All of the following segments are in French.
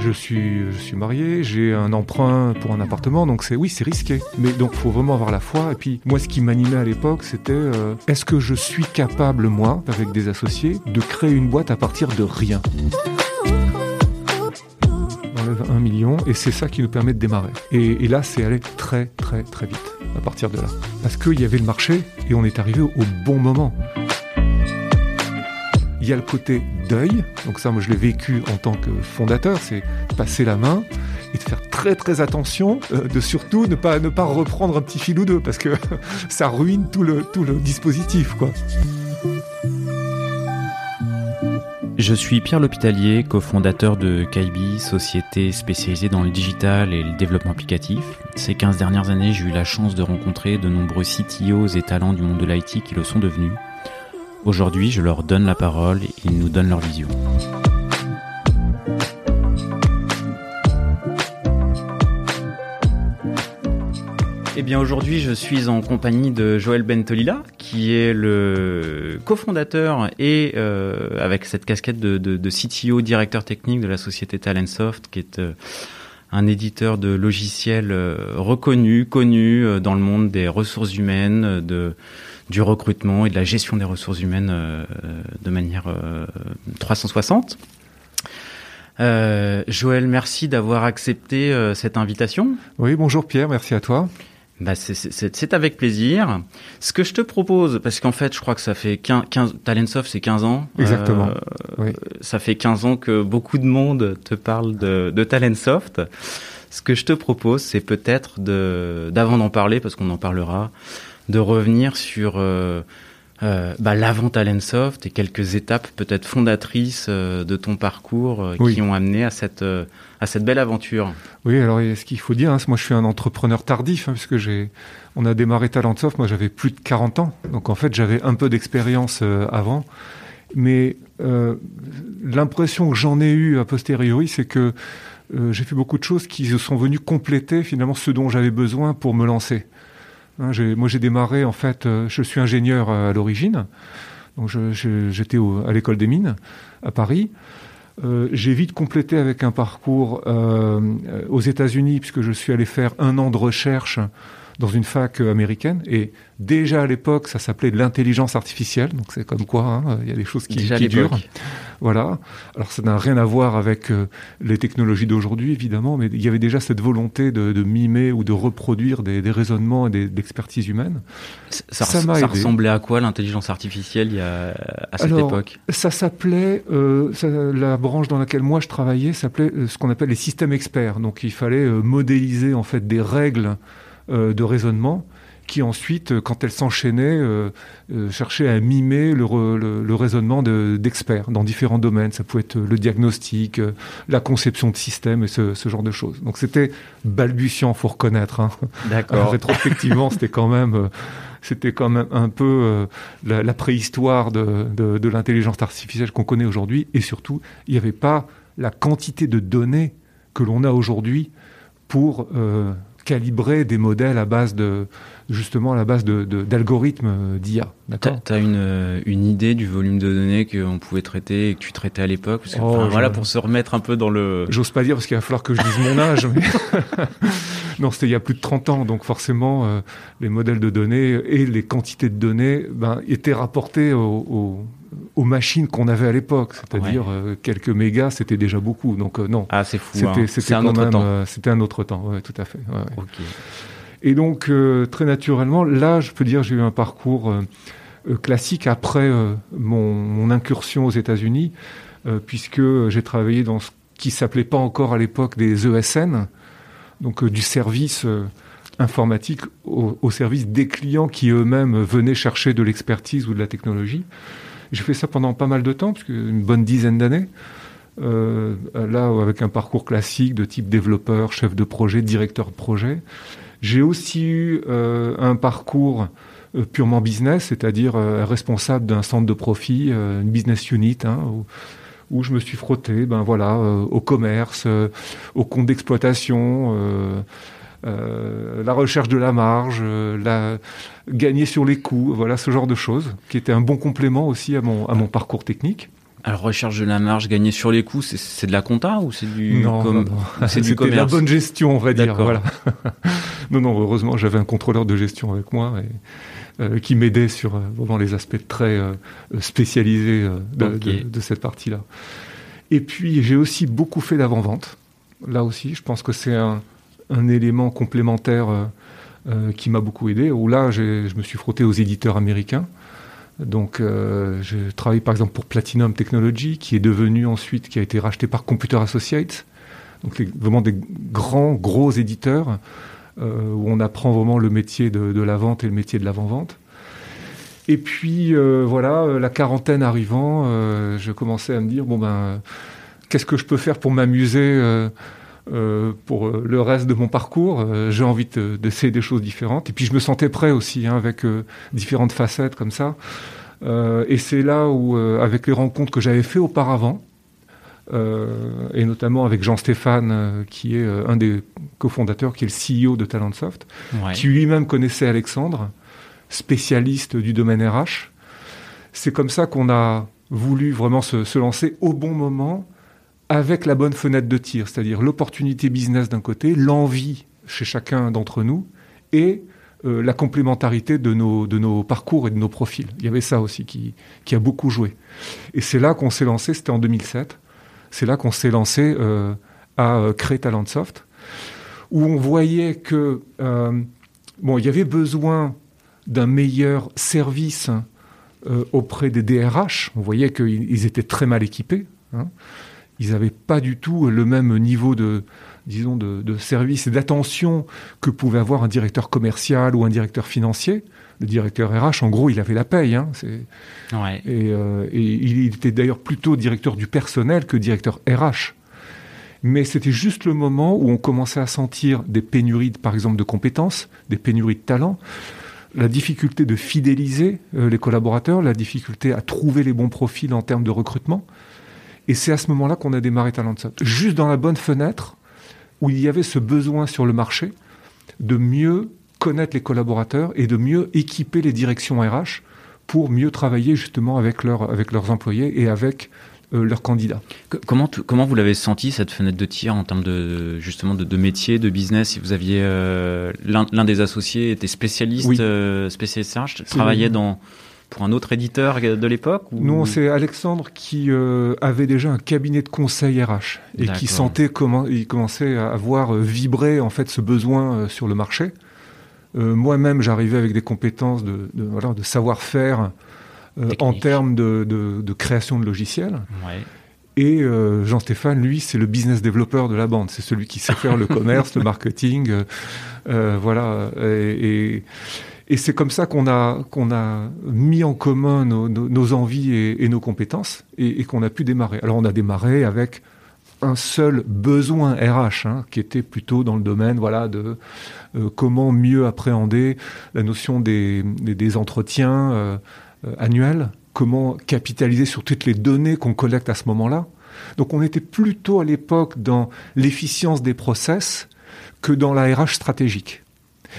Je suis, je suis marié, j'ai un emprunt pour un appartement, donc c'est oui, c'est risqué. Mais donc faut vraiment avoir la foi. Et puis moi, ce qui m'animait à l'époque, c'était euh, est-ce que je suis capable moi, avec des associés, de créer une boîte à partir de rien? On enlève un million et c'est ça qui nous permet de démarrer. Et, et là, c'est aller très très très vite à partir de là, parce qu'il y avait le marché et on est arrivé au bon moment. Il y a le côté deuil, donc ça moi je l'ai vécu en tant que fondateur, c'est passer la main et de faire très très attention, euh, de surtout ne pas ne pas reprendre un petit fil ou deux parce que ça ruine tout le tout le dispositif quoi. Je suis Pierre L'Hôpitalier, cofondateur de Kaibi, société spécialisée dans le digital et le développement applicatif. Ces 15 dernières années, j'ai eu la chance de rencontrer de nombreux CTOs et talents du monde de l'IT qui le sont devenus. Aujourd'hui, je leur donne la parole et ils nous donnent leur vision. Eh bien aujourd'hui, je suis en compagnie de Joël Bentolila, qui est le cofondateur et euh, avec cette casquette de, CTO, directeur technique de la société Talentsoft, qui est euh, un éditeur de logiciels euh, reconnu, connu dans le monde des ressources humaines, de du recrutement et de la gestion des ressources humaines euh, de manière 360. Euh, Joël, merci d'avoir accepté euh, cette invitation. Oui, bonjour Pierre, merci à toi. Bah c'est avec plaisir. Ce que je te propose, parce qu'en fait, je crois que ça fait 15, 15 Talentsoft, c'est 15 ans. Exactement. oui. Ça fait 15 ans que beaucoup de monde te parle de, de Talentsoft. Ce que je te propose, c'est peut-être de, d'avant d'en parler, parce qu'on en parlera, de revenir sur euh, euh, bah, l'avant Talentsoft et quelques étapes peut-être fondatrices euh, de ton parcours euh, Oui. qui ont amené à cette euh, à cette belle aventure. Oui, alors ce qu'il faut dire, hein, moi je suis un entrepreneur tardif, hein, puisque j'ai, on a démarré Talentsoft, moi j'avais plus de 40 ans, donc en fait j'avais un peu d'expérience avant, mais l'impression que j'en ai eu a posteriori, c'est que euh, j'ai fait beaucoup de choses qui se sont venues compléter finalement ce dont j'avais besoin pour me lancer. Hein, moi j'ai démarré en fait, euh, je suis ingénieur à l'origine, donc j'étais à l'école des mines à Paris. Euh, j'ai vite complété avec un parcours euh, aux États-Unis, puisque je suis allé faire un an de recherche dans une fac euh, américaine. Et déjà à l'époque, ça s'appelait de l'intelligence artificielle. Donc c'est comme quoi, hein, il y a des choses qui, Déjà à qui durent. Voilà. Alors ça n'a rien à voir avec euh, les technologies d'aujourd'hui, évidemment, mais il y avait déjà cette volonté de, de mimer ou de reproduire des, des raisonnements et des, de l'expertise humaine. Ça, ressemblait à quoi l'intelligence artificielle il y a, à cette Alors, époque? Ça s'appelait, euh, la branche dans laquelle moi je travaillais s'appelait euh, ce qu'on appelle les systèmes experts. Donc il fallait modéliser en fait des règles de raisonnement qui ensuite, euh, quand elles s'enchaînaient, euh, euh, cherchaient à mimer le, re- le- le raisonnement de- d'experts dans différents domaines. Ça pouvait être le diagnostic, euh, la conception de systèmes et ce, ce genre de choses. Donc c'était balbutiant, faut reconnaître. Hein. D'accord. rétrospectivement, c'était quand même, euh, c'était quand même un peu euh, la, la préhistoire de, de, de l'intelligence artificielle qu'on connaît aujourd'hui. Et surtout, il n'y avait pas la quantité de données que l'on a aujourd'hui pour euh, calibrer des modèles à base de, justement, à la base d'algorithmes euh, d'IA. T'as D'accord. as une, euh, une idée du volume de données qu'on pouvait traiter et que tu traitais à l'époque Oh, enfin, Voilà, pour se remettre un peu dans le... J'ose pas dire parce qu'il va falloir que je dise mon âge, mais non, c'était il y a plus de 30 ans, donc forcément, euh, les modèles de données et les quantités de données ben, étaient rapportés aux, machines qu'on avait à l'époque, c'est-à-dire euh, quelques mégas, c'était déjà beaucoup. Donc euh, non, Ah, c'est fou. c'était hein. c'était un autre temps. c'était un autre temps, tout à fait. ouais. Et donc, euh, très naturellement, là, je peux dire, j'ai eu un parcours euh, euh, classique après euh, mon, mon incursion aux États-Unis, euh, puisque j'ai travaillé dans ce qui s'appelait pas encore à l'époque des ESN, donc du service informatique au, au service des clients qui eux-mêmes venaient chercher de l'expertise ou de la technologie. J'ai fait ça pendant pas mal de temps, parce que une bonne dizaine d'années. Euh, là, avec un parcours classique de type développeur, chef de projet, directeur de projet. J'ai aussi eu euh, un parcours euh, purement business, c'est-à-dire euh, responsable d'un centre de profit, euh, une business unit, hein, où, où je me suis frotté, ben voilà, euh, au commerce, euh, au compte d'exploitation, euh, la recherche de la marge, la gagner sur les coûts, voilà ce genre de choses, qui était un bon complément aussi à mon, à mon parcours technique. Alors recherche de la marge, gagner sur les coûts, c'est de la compta ou c'est du non, c'est du commerce la bonne gestion, on va dire. Voilà. non, non, heureusement, j'avais un contrôleur de gestion avec moi et, euh, qui m'aidait sur euh, vraiment les aspects très euh, spécialisés de, de, cette partie-là. Et puis j'ai aussi beaucoup fait d'avant-vente. Là aussi, je pense que c'est un, un, élément complémentaire qui m'a beaucoup aidé. Où là, je me suis frotté aux éditeurs américains donc, euh, je travaille par exemple pour Platinum Technology, qui est devenu ensuite, qui a été racheté par Computer Associates. Donc, vraiment des grands, gros éditeurs euh, où on apprend vraiment le métier de, la vente et le métier de l'avant-vente. Et puis, euh, voilà, la quarantaine arrivant, je commençais à me dire bon ben, qu'est-ce que je peux faire pour m'amuser euh, pour euh, le reste de mon parcours. Euh, j'ai envie d'essayer des choses différentes. Et puis je me sentais prêt aussi, hein, avec différentes facettes comme ça. et c'est là où, avec les rencontres que j'avais fait auparavant, et notamment avec Jean-Stéphane, qui est un des cofondateurs, qui est le CEO de Talentsoft, qui lui-même connaissait Alexandre, spécialiste du domaine RH. C'est comme ça qu'on a voulu vraiment se, se lancer au bon moment avec la bonne fenêtre de tir, c'est-à-dire l'opportunité business d'un côté, l'envie chez chacun d'entre nous et euh, la complémentarité de nos, de nos parcours et de nos profils. Il y avait ça aussi qui, qui a beaucoup joué. Et c'est là qu'on s'est lancé, c'était en 2007, c'est là qu'on s'est lancé euh, à euh, créer Talentsoft, où on voyait que bon, il y avait besoin d'un meilleur service auprès des DRH. On voyait qu'ils étaient très mal équipés. Hein ils n'avaient pas du tout le même niveau de, disons, de, service et d'attention que pouvait avoir un directeur commercial ou un directeur financier. Le directeur RH, en gros, il avait la paye. Hein, euh, et, il était d'ailleurs plutôt directeur du personnel que directeur RH. Mais c'était juste le moment où on commençait à sentir des pénuries, par exemple, de compétences, des pénuries de talents, la difficulté de fidéliser euh, les collaborateurs, la difficulté à trouver les bons profils en termes de recrutement. Et c'est à ce moment-là qu'on a démarré Talentsoft. Juste dans la bonne fenêtre où il y avait ce besoin sur le marché de mieux connaître les collaborateurs et de mieux équiper les directions RH pour mieux travailler justement avec, avec leurs employés et avec euh, leurs candidats. Comment, comment vous l'avez senti cette fenêtre de tir en termes de justement de, métier, de business? Si vous aviez euh, l'un des associés était spécialiste, euh, spécialiste RH, travaillait dans pour un autre éditeur de l'époque Non, c'est Alexandre qui euh, avait déjà un cabinet de conseil RH et qui sentait comment il commençait à voir euh, vibrer en fait ce besoin euh, sur le marché. Moi-même, j'arrivais avec des compétences de, de savoir-faire en termes de, de, création de logiciels. Et Jean-Stéphane, lui, c'est le business développeur de la bande. C'est celui qui sait faire le commerce, le marketing, voilà. et et c'est comme ça qu'on a, qu'on a mis en commun nos, nos, envies et, nos compétences et, qu'on a pu démarrer. Alors on a démarré avec un seul besoin RH, hein, qui était plutôt dans le domaine voilà, de euh, comment mieux appréhender la notion des, des, entretiens euh, annuels, comment capitaliser sur toutes les données qu'on collecte à ce moment-là. Donc on était plutôt à l'époque dans l'efficience des process que dans la RH stratégique.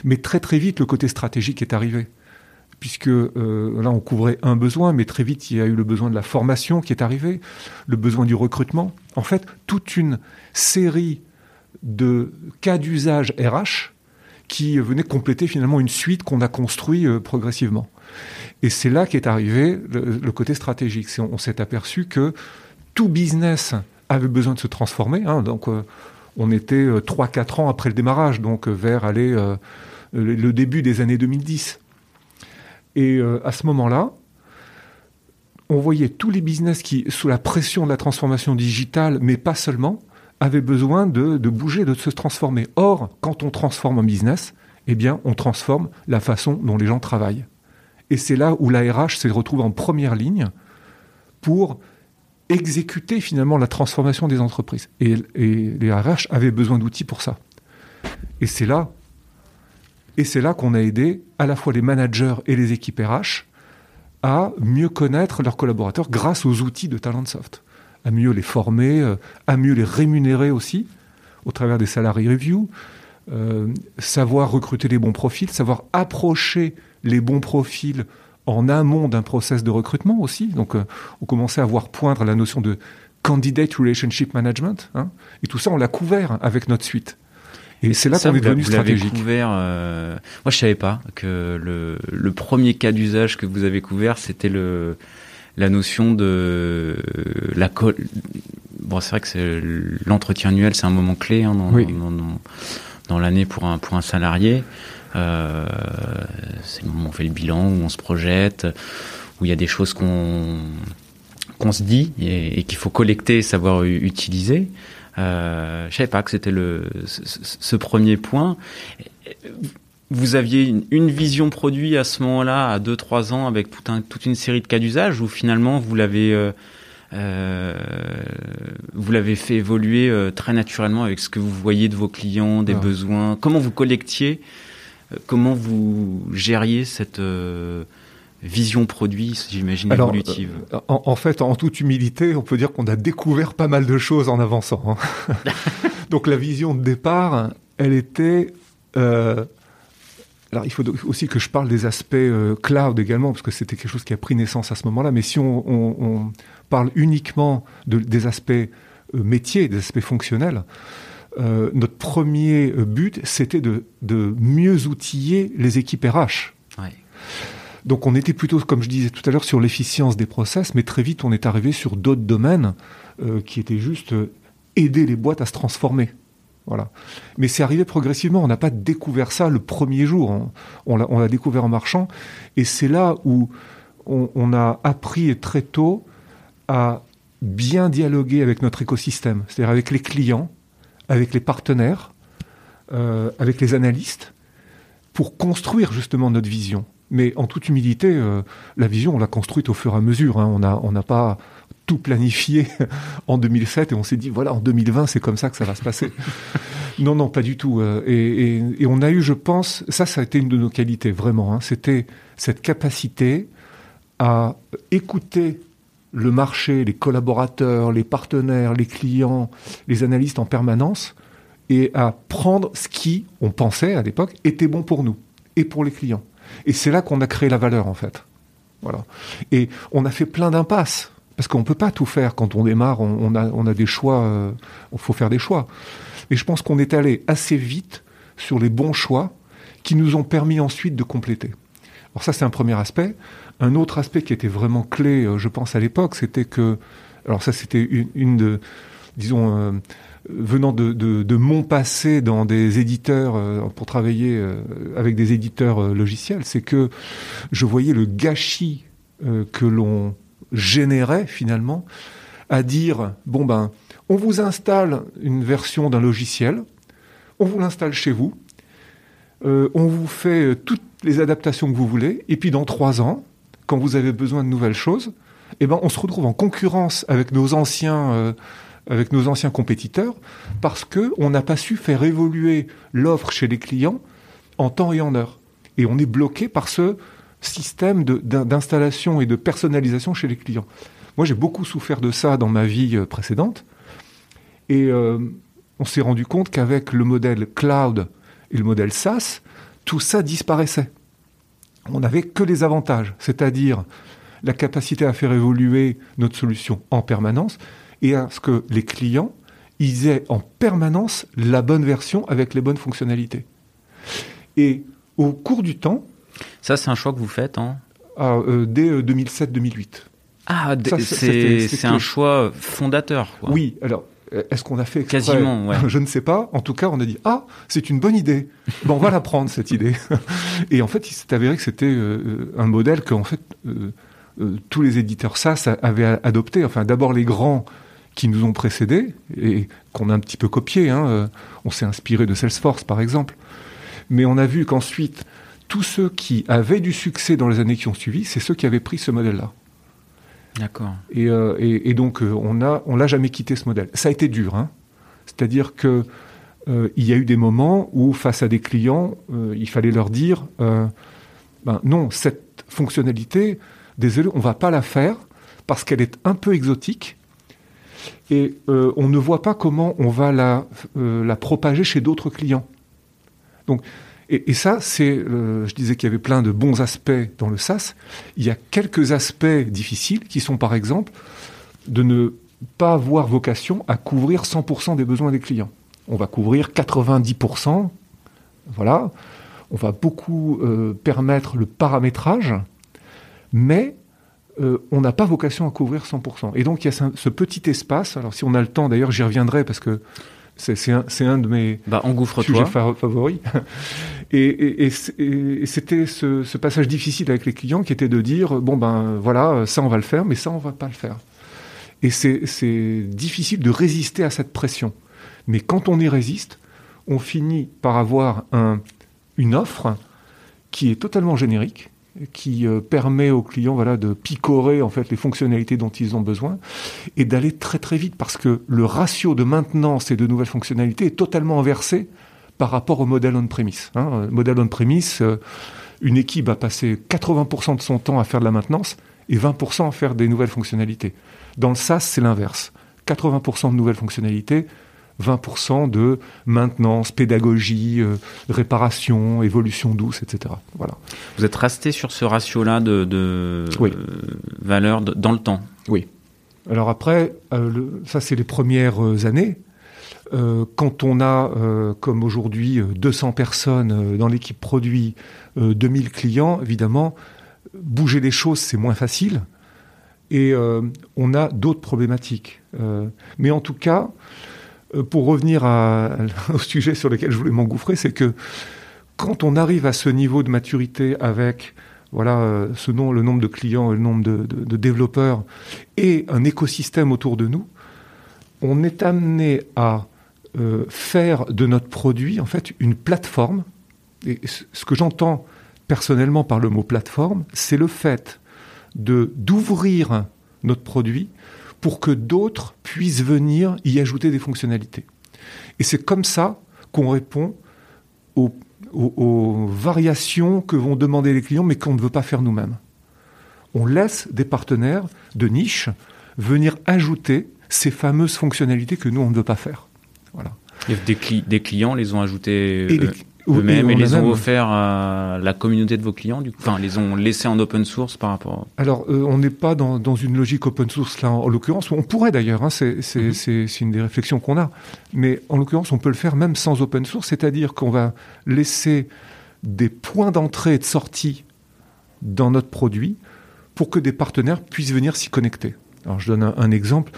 Mais très très vite, le côté stratégique est arrivé. Puisque euh, là, on couvrait un besoin, mais très vite, il y a eu le besoin de la formation qui est arrivé, le besoin du recrutement. En fait, toute une série de cas d'usage RH qui venaient compléter finalement une suite qu'on a construite euh, progressivement. Et c'est là qu'est arrivé le, côté stratégique. On, s'est aperçu que tout business avait besoin de se transformer. Hein, donc, euh, on était 3-4 euh, ans après le démarrage, donc euh, vers euh, le début des années 2010. Et à ce moment-là, on voyait tous les business qui, sous la pression de la transformation digitale, mais pas seulement, avaient besoin de, bouger, de se transformer. Or, quand on transforme un business, eh bien, on transforme la façon dont les gens travaillent. Et c'est là où la RH se retrouve en première ligne pour exécuter finalement la transformation des entreprises. Et, les RH avaient besoin d'outils pour ça. Et c'est là, là qu'on a aidé à la fois les managers et les équipes RH à mieux connaître leurs collaborateurs grâce aux outils de Talentsoft, à mieux les former, euh, à mieux les rémunérer aussi au travers des salary reviews, savoir recruter les bons profils, savoir approcher les bons profils en amont d'un process de recrutement aussi. Donc, on commençait à voir poindre la notion de candidate relationship management. Hein, et tout ça, on l'a couvert avec notre suite. Et c'est là qu'on est devenu stratégique. Couvert, euh... Moi, je savais pas que le, le premier cas d'usage que vous avez couvert, c'était le la notion de la Bon, c'est vrai que l'entretien annuel, c'est un moment clé hein, dans, dans, dans, dans l'année pour un pour un salarié. Euh, c'est le moment où on fait le bilan, où on se projette, où il y a des choses qu'on qu'on se dit et, et qu'il faut collecter et savoir utiliser. Euh, je savais pas que c'était le ce, premier point. Vous aviez une, vision produit à ce moment-là, à 2-3 ans, avec tout un, toute une série de cas d'usage, ou finalement vous l'avez euh, euh, vous l'avez fait évoluer euh, très naturellement avec ce que vous voyez de vos clients, des ah. besoins? Comment vous collectiez, comment vous gériez cette euh, vision produit, j'imagine, évolutive? euh, en, fait, en toute humilité, on peut dire qu'on a découvert pas mal de choses en avançant. Hein. Donc la vision de départ, elle était... Euh, alors il faut aussi que je parle des aspects euh, cloud également, parce que c'était quelque chose qui a pris naissance à ce moment-là, mais si on, on, on, parle uniquement de, des aspects euh, métiers, des aspects fonctionnels, euh, notre premier but, c'était de, de mieux outiller les équipes RH. Ouais. Donc on était plutôt, comme je disais tout à l'heure, sur l'efficience des process, mais très vite on est arrivé sur d'autres domaines euh, qui étaient juste euh, aider les boîtes à se transformer. Voilà. Mais c'est arrivé progressivement. On n'a pas découvert ça le premier jour. Hein. On l'a découvert en marchant. Et c'est là où on, on, a appris très tôt à bien dialoguer avec notre écosystème, c'est-à-dire avec les clients, avec les partenaires, euh, avec les analystes, pour construire justement notre vision. Mais en toute humilité, euh, la vision, on l'a construite au fur et à mesure. Hein. On n'a on pas tout planifié en 2007 et on s'est dit, voilà, en 2020, c'est comme ça que ça va se passer. non, non, pas du tout. Euh, et, on a eu, je pense, ça, ça a été une de nos qualités, vraiment. Hein. C'était cette capacité à écouter le marché, les collaborateurs, les partenaires, les clients, les analystes en permanence et à prendre ce qui, on pensait à l'époque, était bon pour nous et pour les clients. Et c'est là qu'on a créé la valeur, en fait. Voilà. Et on a fait plein d'impasses. Parce qu'on ne peut pas tout faire quand on démarre, on, a, on a des choix, il euh, faut faire des choix. Et je pense qu'on est allé assez vite sur les bons choix qui nous ont permis ensuite de compléter. Alors ça, c'est un premier aspect. Un autre aspect qui était vraiment clé, euh, je pense, à l'époque, c'était que, alors ça, c'était une, de, disons, euh, venant de, de, de, mon passé dans des éditeurs euh, pour travailler avec des éditeurs logiciels, c'est que je voyais le gâchis que l'on générait finalement à dire bon ben on vous installe une version d'un logiciel, on vous l'installe chez vous, on vous fait toutes les adaptations que vous voulez, et puis dans trois ans, quand vous avez besoin de nouvelles choses, eh ben on se retrouve en concurrence avec nos anciens avec nos anciens compétiteurs parce que on n'a pas su faire évoluer l'offre chez les clients en temps et en heure. Et on est bloqué par ce système d'installation et de personnalisation chez les clients. Moi, j'ai beaucoup souffert de ça dans ma vie euh, précédente. Et euh, on s'est rendu compte qu'avec le modèle cloud et le modèle SaaS, tout ça disparaissait. On n'avait que les avantages, c'est-à-dire la capacité à faire évoluer notre solution en permanence, et à ce que les clients ils aient en permanence la bonne version avec les bonnes fonctionnalités. Et au cours du temps... Ça, c'est un choix que vous faites hein? ah, euh, Dès 2007-2008. Euh, ah, c'est un choix fondateur. Quoi. Oui, alors est-ce qu'on a fait exprès Quasiment, ouais. Je ne sais pas. En tout cas, on a dit ah, c'est une bonne idée. Bon, on va la prendre cette idée. Et en fait, il s'est avéré que c'était euh, un modèle que en fait euh, euh, tous les éditeurs SaaS avaient adopté. Enfin, d'abord les grands qui nous ont précédés et qu'on a un petit peu copié. Hein. Euh, on s'est inspiré de Salesforce, par exemple. Mais on a vu qu'ensuite, tous ceux qui avaient du succès dans les années qui ont suivi, c'est ceux qui avaient pris ce modèle-là. D'accord. Et, euh, donc, euh, on a, on l'a jamais quitté ce modèle. Ça a été dur, hein. C'est-à-dire que euh, il y a eu des moments où, face à des clients, euh, il fallait leur dire, ben non, cette fonctionnalité, désolé, on va pas la faire parce qu'elle est un peu exotique et on ne voit pas comment on va la, la propager chez d'autres clients. Donc, et, ça, c'est, je disais qu'il y avait plein de bons aspects dans le SaaS. Il y a quelques aspects difficiles qui sont, par exemple, de ne pas avoir vocation à couvrir 100% des besoins des clients. On va couvrir 90%, voilà. On va beaucoup euh, permettre le paramétrage, mais euh, on n'a pas vocation à couvrir 100%. Et donc il y a ce, petit espace. Alors si on a le temps, d'ailleurs, j'y reviendrai parce que c'est un, de mes bah, sujets favoris. Et, c'était ce, ce, passage difficile avec les clients qui était de dire bon ben voilà, ça on va le faire, mais ça on va pas le faire. Et c'est difficile de résister à cette pression. Mais quand on y résiste, on finit par avoir un, une offre qui est totalement générique, qui euh, permet aux clients de picorer en fait les fonctionnalités dont ils ont besoin et d'aller très très vite parce que le ratio de maintenance et de nouvelles fonctionnalités est totalement inversé par rapport au modèle on-premise. Hein. Modèle on-premise, euh, une équipe a passé 80% de son temps à faire de la maintenance et 20% à faire des nouvelles fonctionnalités. Dans le SaaS, c'est l'inverse. 80% de nouvelles fonctionnalités, 20% de maintenance, pédagogie, euh, réparation, évolution douce, etc. Voilà. Vous êtes resté sur ce ratio-là de, de valeur dans le temps? Oui. Alors après, euh, ça c'est les premières euh, années. quand on a, comme aujourd'hui, 200 personnes dans l'équipe produit, 2000 clients, évidemment, bouger les choses, c'est moins facile. Et on a d'autres problématiques. mais en tout cas, euh, pour revenir au sujet sur lequel je voulais m'engouffrer, c'est que quand on arrive à ce niveau de maturité avec voilà euh, ce nom, le nombre de clients, le nombre de, développeurs et un écosystème autour de nous, on est amené à euh, faire de notre produit en fait une plateforme. Et ce que j'entends personnellement par le mot plateforme, c'est le fait d'ouvrir notre produit pour que d'autres puissent venir y ajouter des fonctionnalités. Et c'est comme ça qu'on répond aux, variations que vont demander les clients, mais qu'on ne veut pas faire nous-mêmes. On laisse des partenaires de niche venir ajouter ces fameuses fonctionnalités que nous, on ne veut pas faire. Voilà. Et des, clients les ont ajoutées eux-mêmes et, les ont offerts à la communauté de vos clients, du coup, enfin, les ont laissés en open source par rapport. Alors, euh, on n'est pas dans, dans, une logique open source là, en, l'occurrence. On pourrait d'ailleurs, hein, c'est mm une des réflexions qu'on a. Mais en l'occurrence, on peut le faire même sans open source, c'est-à-dire qu'on va laisser des points d'entrée et de sortie dans notre produit pour que des partenaires puissent venir s'y connecter. Alors, je donne un, un exemple.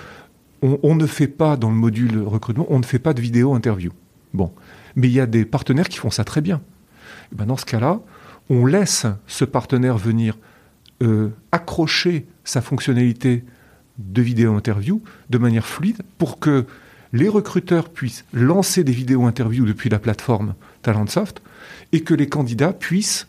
On, on, ne fait pas dans le module recrutement, on ne fait pas de vidéo interview. Bon, mais il y a des partenaires qui font ça très bien. Ben dans ce cas-là, on laisse ce partenaire venir euh, accrocher sa fonctionnalité de vidéo interview de manière fluide pour que les recruteurs puissent lancer des vidéos interviews depuis la plateforme Talentsoft et que les candidats puissent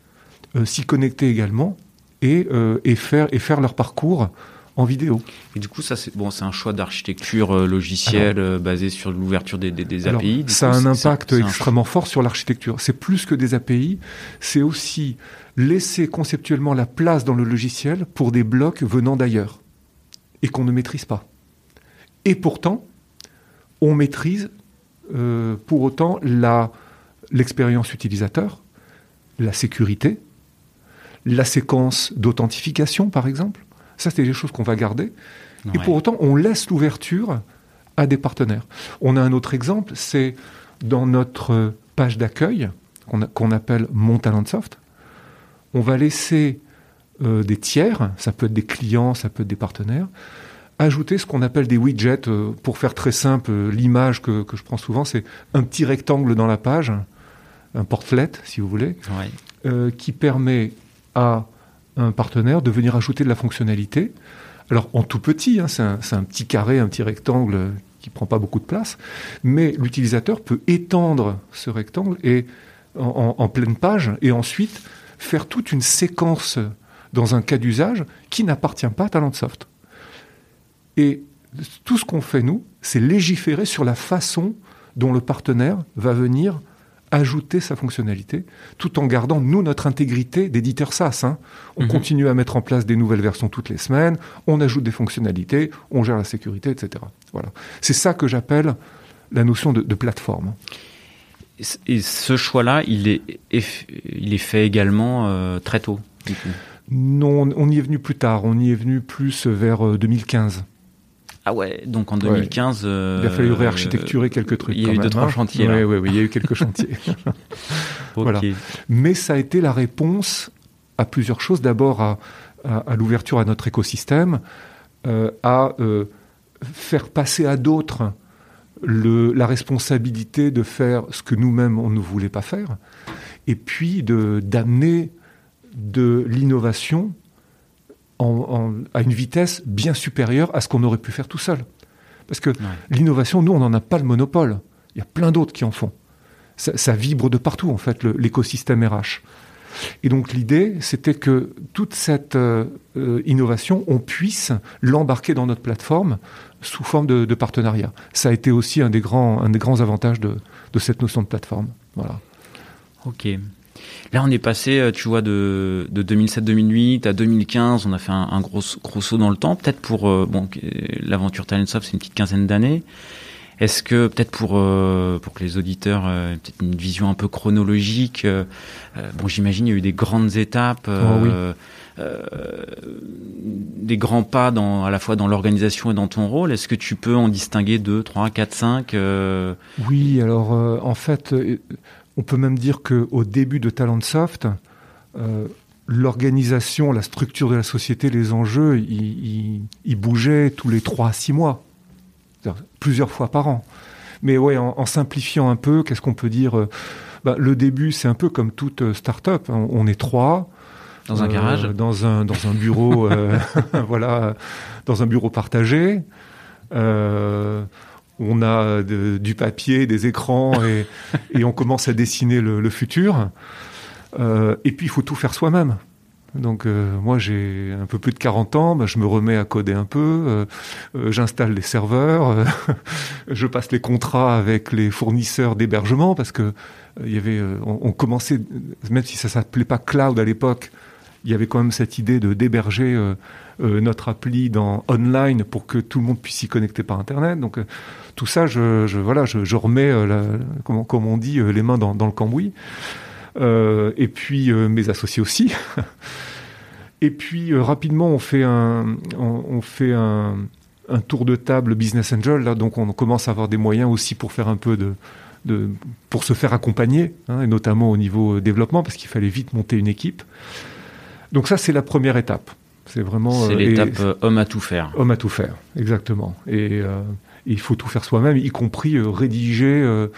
euh, s'y connecter également et, euh, et, faire, et faire leur parcours en vidéo. Et du coup, ça, c'est bon, c'est un choix d'architecture euh, logicielle euh, basé sur l'ouverture des, des, API. ça a un impact extrêmement fort sur l'architecture. C'est plus que des API, c'est aussi laisser conceptuellement la place dans le logiciel pour des blocs venant d'ailleurs et qu'on ne maîtrise pas. Et pourtant, on maîtrise euh, pour autant l'expérience utilisateur, la sécurité, la séquence d'authentification, par exemple ça, c'est des choses qu'on va garder. Et pour autant, on laisse l'ouverture à des partenaires. On a un autre exemple, c'est dans notre page d'accueil, qu'on appelle Mon Talent Soft. On va laisser euh, des tiers, ça peut être des clients, ça peut être des partenaires, ajouter ce qu'on appelle des widgets. Euh, pour faire très simple, euh, l'image que, je prends souvent, c'est un petit rectangle dans la page, un portlet, si vous voulez, qui permet à un partenaire de venir ajouter de la fonctionnalité. Alors en tout petit, hein, c'est un, petit carré, un petit rectangle qui prend pas beaucoup de place, mais l'utilisateur peut étendre ce rectangle et en, pleine page et ensuite faire toute une séquence dans un cas d'usage qui n'appartient pas à Talentsoft. Et tout ce qu'on fait nous, c'est légiférer sur la façon dont le partenaire va venir ajouter sa fonctionnalité, tout en gardant, nous, notre intégrité d'éditeur SaaS. Hein. On mhm. continue à mettre en place des nouvelles versions toutes les semaines, on ajoute des fonctionnalités, on gère la sécurité, etc. Voilà. C'est ça que j'appelle la notion de, plateforme. Et ce choix-là, il est, il est fait également euh, très tôt. Non, on y est venu plus tard. On y est venu plus vers 2015. Ah ouais, donc en 2015. il a fallu réarchitecturer quelques trucs. Il y a eu deux, trois hein. chantiers. Oui, oui, oui, il y a eu quelques chantiers. voilà. Mais ça a été la réponse à plusieurs choses. D'abord à, à, l'ouverture à notre écosystème, euh, à euh, faire passer à d'autres la responsabilité de faire ce que nous-mêmes on ne voulait pas faire, et puis d'amener de l'innovation à une vitesse bien supérieure à ce qu'on aurait pu faire tout seul. Parce que l'innovation, nous, on n'en a pas le monopole. Il y a plein d'autres qui en font. Ça, vibre de partout, en fait, l'écosystème RH. Et donc l'idée, c'était que toute cette euh, euh, innovation, on puisse l'embarquer dans notre plateforme sous forme de, partenariat. Ça a été aussi un des grands, un des grands avantages de, de cette notion de plateforme. Voilà. Ok. Là, on est passé, euh, tu vois, de, de 2007-2008 à 2015. On a fait un, gros, gros saut dans le temps. Peut-être pour euh, bon, l'aventure Talentsoft, c'est une petite quinzaine d'années. Est-ce que peut-être pour euh, pour que les auditeurs euh, peut-être une vision un peu chronologique, bon, j'imagine il y a eu des grandes étapes. Oh des grands pas dans, à la fois dans l'organisation et dans ton rôle. Est-ce que tu peux en distinguer deux, trois, quatre, cinq Oui, alors en fait, on peut même dire qu'au début de Talentsoft, euh, l'organisation, la structure de la société, les enjeux, ils, bougeaient tous les 3 à 6 mois, plusieurs fois par an. Mais ouais, en, simplifiant un peu, qu'est-ce qu'on peut dire euh, bah, Le début, c'est un peu comme toute euh, start-up. On, on est trois. Dans un garage Dans un, dans un bureau, voilà, dans un bureau partagé on a du papier, des écrans et, on commence à dessiner le, futur. Euh, et puis il faut tout faire soi-même. Donc euh, moi j'ai un peu plus de 40 ans, bah, je me remets à coder un peu, euh, j'installe les serveurs, je passe les contrats avec les fournisseurs d'hébergement parce que il y avait, on, commençait, même si ça s'appelait pas cloud à l'époque, il y avait quand même cette idée de d'héberger notre appli dans online pour que tout le monde puisse s'y connecter par internet. Donc tout ça, je, voilà, je, remets, euh, comme, on dit, euh, les mains dans, le cambouis. Euh, et puis mes associés aussi. et puis rapidement, on fait un, on, fait un, tour de table business angel. Là, donc on commence à avoir des moyens aussi pour faire un peu de, de pour se faire accompagner, hein, et notamment au niveau développement, parce qu'il fallait vite monter une équipe. Donc ça, c'est la première étape. C'est vraiment. C'est l'étape homme à tout faire. Homme à tout faire, exactement. Et il faut tout faire soi-même, y compris euh, rédiger euh,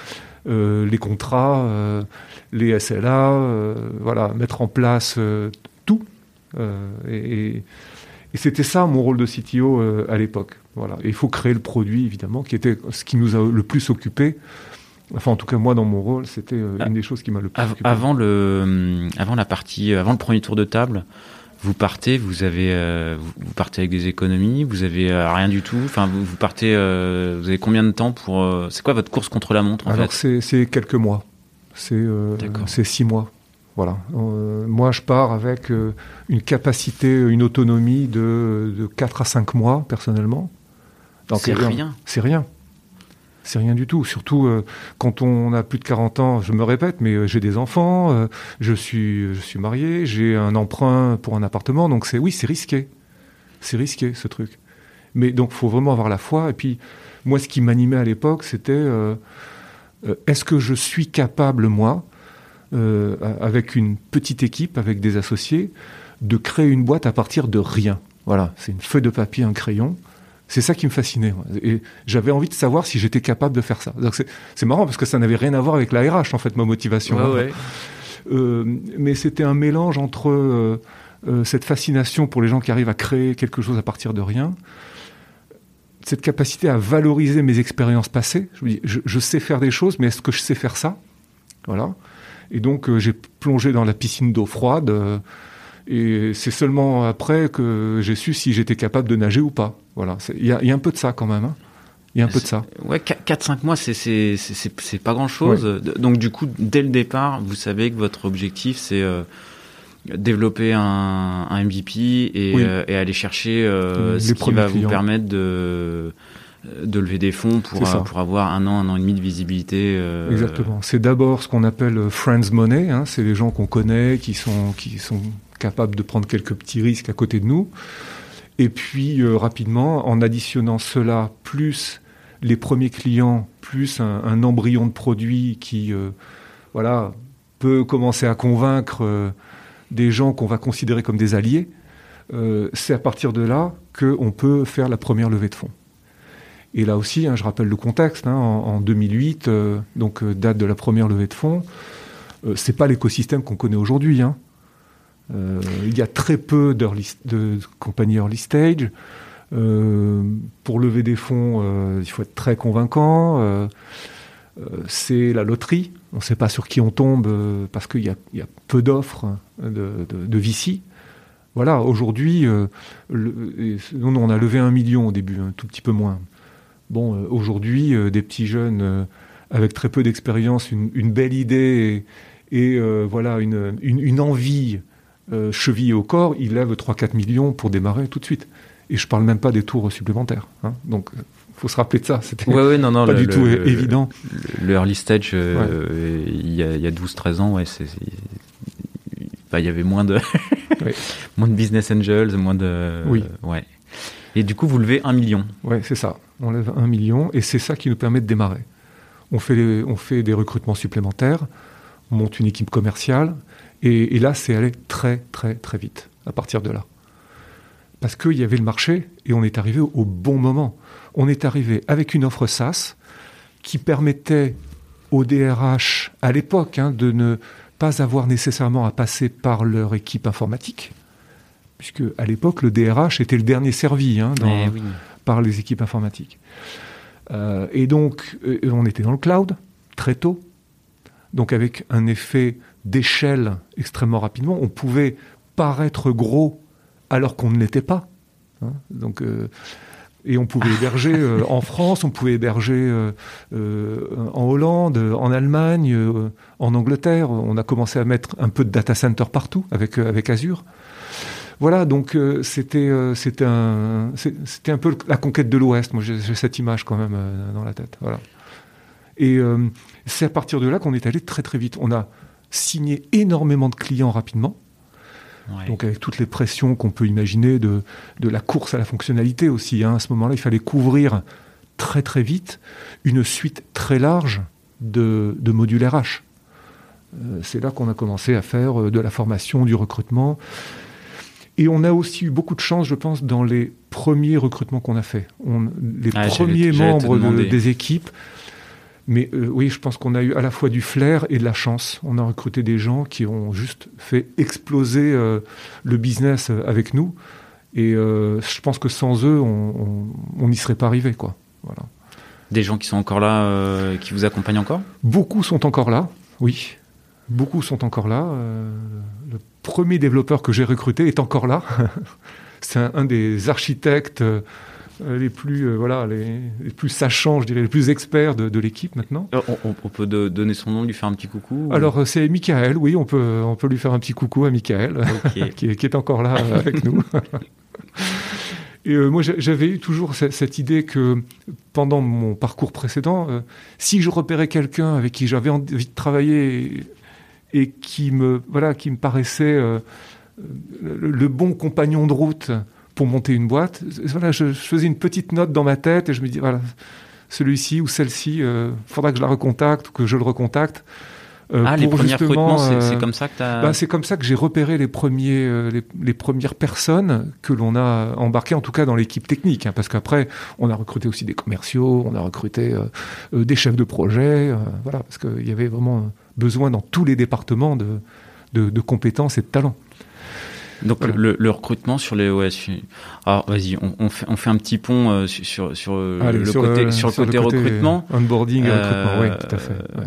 euh, les contrats, les SLA, voilà, mettre en place tout. et, c'était ça mon rôle de CTO à l'époque. Voilà. il faut créer le produit, évidemment, qui était ce qui nous a le plus occupé. Enfin, en tout cas, moi, dans mon rôle, c'était une des choses qui m'a le plus occupé. Avant, le, avant la partie, avant le premier tour de table, vous partez, vous avez, euh, vous partez avec des économies, vous avez euh, rien du tout. Enfin, vous, vous partez, euh, vous avez combien de temps pour C'est quoi votre course contre la montre en Alors c'est quelques mois. C'est c'est six mois. Voilà. moi, je pars avec une capacité, une autonomie de, de 4 à 5 mois personnellement. C'est rien. C'est rien c'est rien du tout. Surtout euh, quand on a plus de 40 ans, je me répète, mais euh, j'ai des enfants, euh, je suis je suis marié, j'ai un emprunt pour un appartement, donc c'est oui, c'est risqué. C'est risqué ce truc. Mais donc faut vraiment avoir la foi et puis moi ce qui m'animait à l'époque, c'était est-ce que je suis capable moi avec une petite équipe, avec des associés, de créer une boîte à partir de rien? Voilà, c'est une feuille de papier, un crayon c'est ça qui me fascinait. Et j'avais envie de savoir si j'étais capable de faire ça. C'est marrant parce que ça n'avait rien à voir avec la RH, en fait, ma motivation. Euh, mais c'était un mélange entre euh, euh, cette fascination pour les gens qui arrivent à créer quelque chose à partir de rien, cette capacité à valoriser mes expériences passées. Je me dis, je, sais faire des choses, mais est-ce que je sais faire ça? Voilà. Et donc, j'ai plongé dans la piscine d'eau froide. Et c'est seulement après que j'ai su si j'étais capable de nager ou pas. Voilà, il y a, un peu de ça quand même. Hein. Il y a un peu de ça. Ouais, 4-5 mois, c'est pas grand chose. Donc, du coup, dès le départ, vous savez que votre objectif, c'est euh, développer un, MVP et, euh, aller chercher euh, ce qui va vous permettre de de lever des fonds pour, pour avoir un an, un an et demi de visibilité. Exactement. C'est d'abord ce qu'on appelle friends money. Hein. C'est les gens qu'on connaît, qui sont, qui sont capables de prendre quelques petits risques à côté de nous. Et puis rapidement, en additionnant cela plus les premiers clients, plus un, embryon de produit qui, voilà, peut commencer à convaincre des gens qu'on va considérer comme des alliés, euh, c'est à partir de là qu'on peut faire la première levée de fonds. Et là aussi, hein, je rappelle le contexte, hein, en, 2008, euh, donc euh, date de la première levée de fonds, c'est pas l'écosystème qu'on connaît aujourd'hui. Hein. Il y a très peu de compagnies early stage. pour lever des fonds, il faut être très convaincant. c'est la loterie. On ne sait pas sur qui on tombe parce qu'il y, a peu d'offres de, de, VC. Voilà, aujourd'hui, euh, on a levé un million au début, un tout petit peu moins. Bon, euh, aujourd'hui, euh, des petits jeunes avec très peu d'expérience, une, belle idée et, voilà une, envie chevillée au corps, ils lèvent 3-4 millions pour démarrer tout de suite. Et je parle même pas des tours supplémentaires. Hein. Donc, faut se rappeler de ça. C'était pas du tout évident. Le, early stage, il y a, a 12-13 ans, ouais, c'est il y avait moins de, moins de business angels, moins de. Oui. ouais. Et du coup, vous levez un million. Ouais, c'est ça. On lève un million et c'est ça qui nous permet de démarrer. On fait, on fait des recrutements supplémentaires, on monte une équipe commerciale et, là, c'est allé très, très, très vite à partir de là. Parce qu'il y avait le marché et on est arrivé au bon moment. On est arrivé avec une offre SaaS qui permettait au DRH à l'époque hein, de ne pas avoir nécessairement à passer par leur équipe informatique, puisque à l'époque, le DRH était le dernier servi hein, eh par les équipes informatiques. Euh, et donc, euh, on était dans le cloud très tôt, donc avec un effet d'échelle extrêmement rapidement. On pouvait paraître gros alors qu'on ne l'était pas. Hein. donc, euh, et on pouvait héberger euh, en France, on pouvait héberger euh, en Hollande, en Allemagne, en Angleterre. On a commencé à mettre un peu de data center partout avec, avec Azure. Voilà, donc c'était c'était un c'était un peu la conquête de l'Ouest. Moi, j'ai cette image quand même dans la tête. Voilà. Et c'est à partir de là qu'on est allé très très vite. On a signé énormément de clients rapidement. Donc avec toutes les pressions qu'on peut imaginer de, de, la course à la fonctionnalité aussi. Hein. À ce moment-là, il fallait couvrir très très vite une suite très large de, de modules RH. Euh, c'est là qu'on a commencé à faire euh, de la formation, du recrutement. Et on a aussi eu beaucoup de chance, je pense, dans les premiers recrutements qu'on a faits. les ah, premiers membres des équipes mais euh, oui, je pense qu'on a eu à la fois du flair et de la chance. On a recruté des gens qui ont juste fait exploser euh, le business euh, avec nous. Et je pense que sans eux, on n'y serait pas arrivé. Quoi. Voilà. Des gens qui sont encore là, qui vous accompagnent encore? Beaucoup sont encore là, oui. Beaucoup sont encore là. le premier développeur que j'ai recruté est encore là. C'est un, des architectes les plus euh, voilà les, plus sachants, je dirais, les plus experts de, l'équipe maintenant. Euh, on, peut donner son nom, lui faire un petit coucou. Alors c'est Michael, oui, on peut on peut lui faire un petit coucou à Michael, qui, est encore là avec nous. Et moi, j'avais eu toujours cette, idée que pendant mon parcours précédent, si je repérais quelqu'un avec qui j'avais envie de travailler et, qui me voilà, qui me paraissait le, bon compagnon de route pour monter une boîte. Voilà, je, faisais une petite note dans ma tête et je me dis, voilà, celui-ci ou celle-ci, il euh, faudra que je la recontacte ou que je le recontacte. Euh, ah, les premiers recrutements, c'est euh, comme ça que bah, C'est comme ça que j'ai repéré les, premiers, les, premières personnes que l'on a embarquées, en tout cas dans l'équipe technique. Hein, parce qu'après, on a recruté aussi des commerciaux, on a recruté des chefs de projet. voilà, parce qu'il y avait vraiment besoin dans tous les départements de, de, de compétences et de talents. Donc le, recrutement sur les OS. Alors vas-y, on, fait, on fait un petit pont euh, sur, sur, euh, le, côté, sur, le côté recrutement. Onboarding et recrutement, oui, tout à fait. Ouais.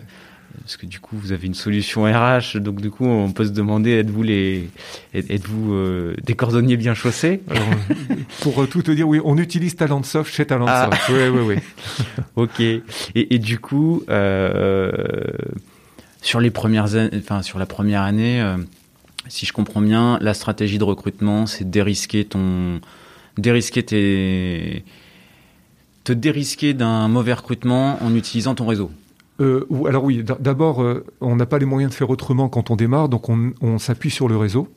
Parce que du coup, vous avez une solution RH, donc du coup, on peut se demander êtes-vous les, êtes-vous euh, des cordonniers bien chaussés? Alors, Pour tout te dire, oui, on utilise Talentsoft chez Talentsoft. Ah. Oui, oui, oui. ok. Et, et, du coup, euh, sur les premières, enfin sur la première année si je comprends bien, la stratégie de recrutement, c'est dérisquer ton, dérisquer tes, te dérisquer d'un mauvais recrutement en utilisant ton réseau. Euh, alors oui, d'abord, euh, on n'a pas les moyens de faire autrement quand on démarre, donc on, s'appuie sur le réseau.